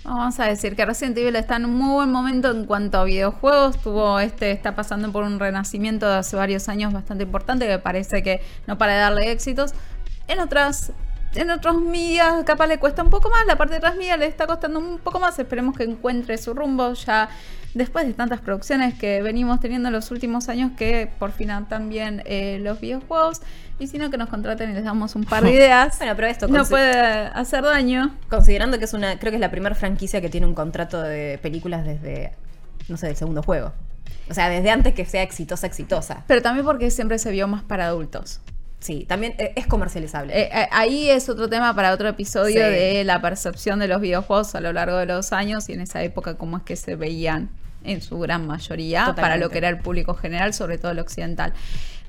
Vamos a decir que Resident Evil está en un muy buen momento en cuanto a videojuegos. Tuvo este, está pasando por un renacimiento de hace varios años bastante importante que parece que no para de darle éxitos. En otras, en otros medias capaz le cuesta un poco más. La parte de transmedia le está costando un poco más. Esperemos que encuentre su rumbo ya después de tantas producciones que venimos teniendo en los últimos años que por fin bien eh, los videojuegos. Y si no, que nos contraten y les damos un par de ideas. Bueno, pero esto no puede hacer daño. Considerando que es una, creo que es la primera franquicia que tiene un contrato de películas desde, no sé, del segundo juego. O sea, desde antes que sea exitosa, exitosa. Pero también porque siempre se vio más para adultos. Sí, también eh, es comercializable. Eh, eh, ahí es otro tema para otro episodio Sí. de la percepción de los videojuegos a lo largo de los años y en esa época cómo es que se veían en su gran mayoría para lo que era el público general, sobre todo el occidental.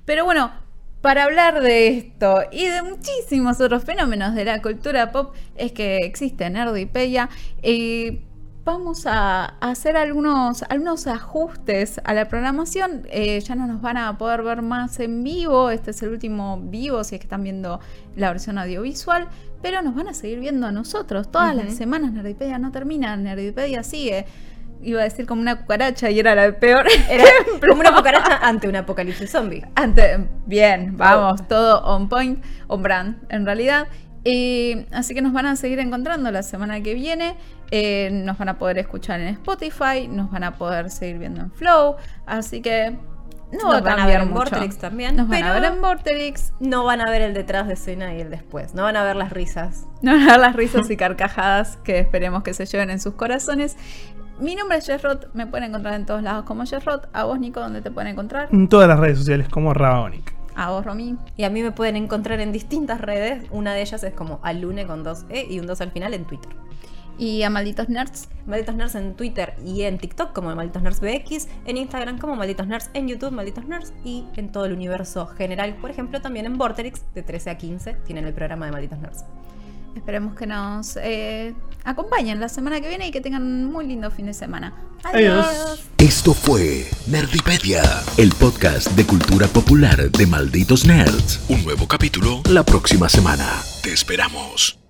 Pero bueno, para hablar de esto y de muchísimos otros fenómenos de la cultura pop es que existe Nerdipedia y vamos a hacer algunos, algunos ajustes a la programación. Eh, ya no nos van a poder ver más en vivo. Este es el último vivo, si es que están viendo la versión audiovisual. Pero nos van a seguir viendo a nosotros. Todas las semanas Nerdipedia no termina, Nerdipedia sigue. Iba a decir como una cucaracha y era la peor. Era como una cucaracha ante un apocalipsis zombie. Ante- bien, vamos, todo on point, on brand, en realidad. Eh, así que nos van a seguir encontrando la semana que viene. Eh, nos van a poder escuchar en Spotify, nos van a poder seguir viendo en Flow. Así que no Nos va a van a ver en mucho. Vorterix también, Nos van a pero- ver en Vorterix. No van a ver el detrás de escena y el después. No van a ver las risas. No van a ver las risas y carcajadas que esperemos que se lleven en sus corazones. Mi nombre es Jessrot, me pueden encontrar en todos lados como Jessrot. A vos, Nico, ¿dónde te pueden encontrar? En todas las redes sociales como Rabonic. A vos, Romy. Y a mí me pueden encontrar en distintas redes. Una de ellas es como Alune con dos E y un 2 al final en Twitter. Y a Malditos Nerds. Malditos Nerds en Twitter y en TikTok como Malditos Nerds BX, en Instagram como Malditos Nerds, en YouTube Malditos Nerds y en todo el universo general, por ejemplo, también en Vorterix de 13 a 15 tienen el programa de Malditos Nerds. Esperemos que nos eh, acompañen la semana que viene y que tengan un muy lindo fin de semana. Adiós. Esto fue Nerdipedia, el podcast de cultura popular de Malditos Nerds. Un nuevo capítulo la próxima semana. Te esperamos.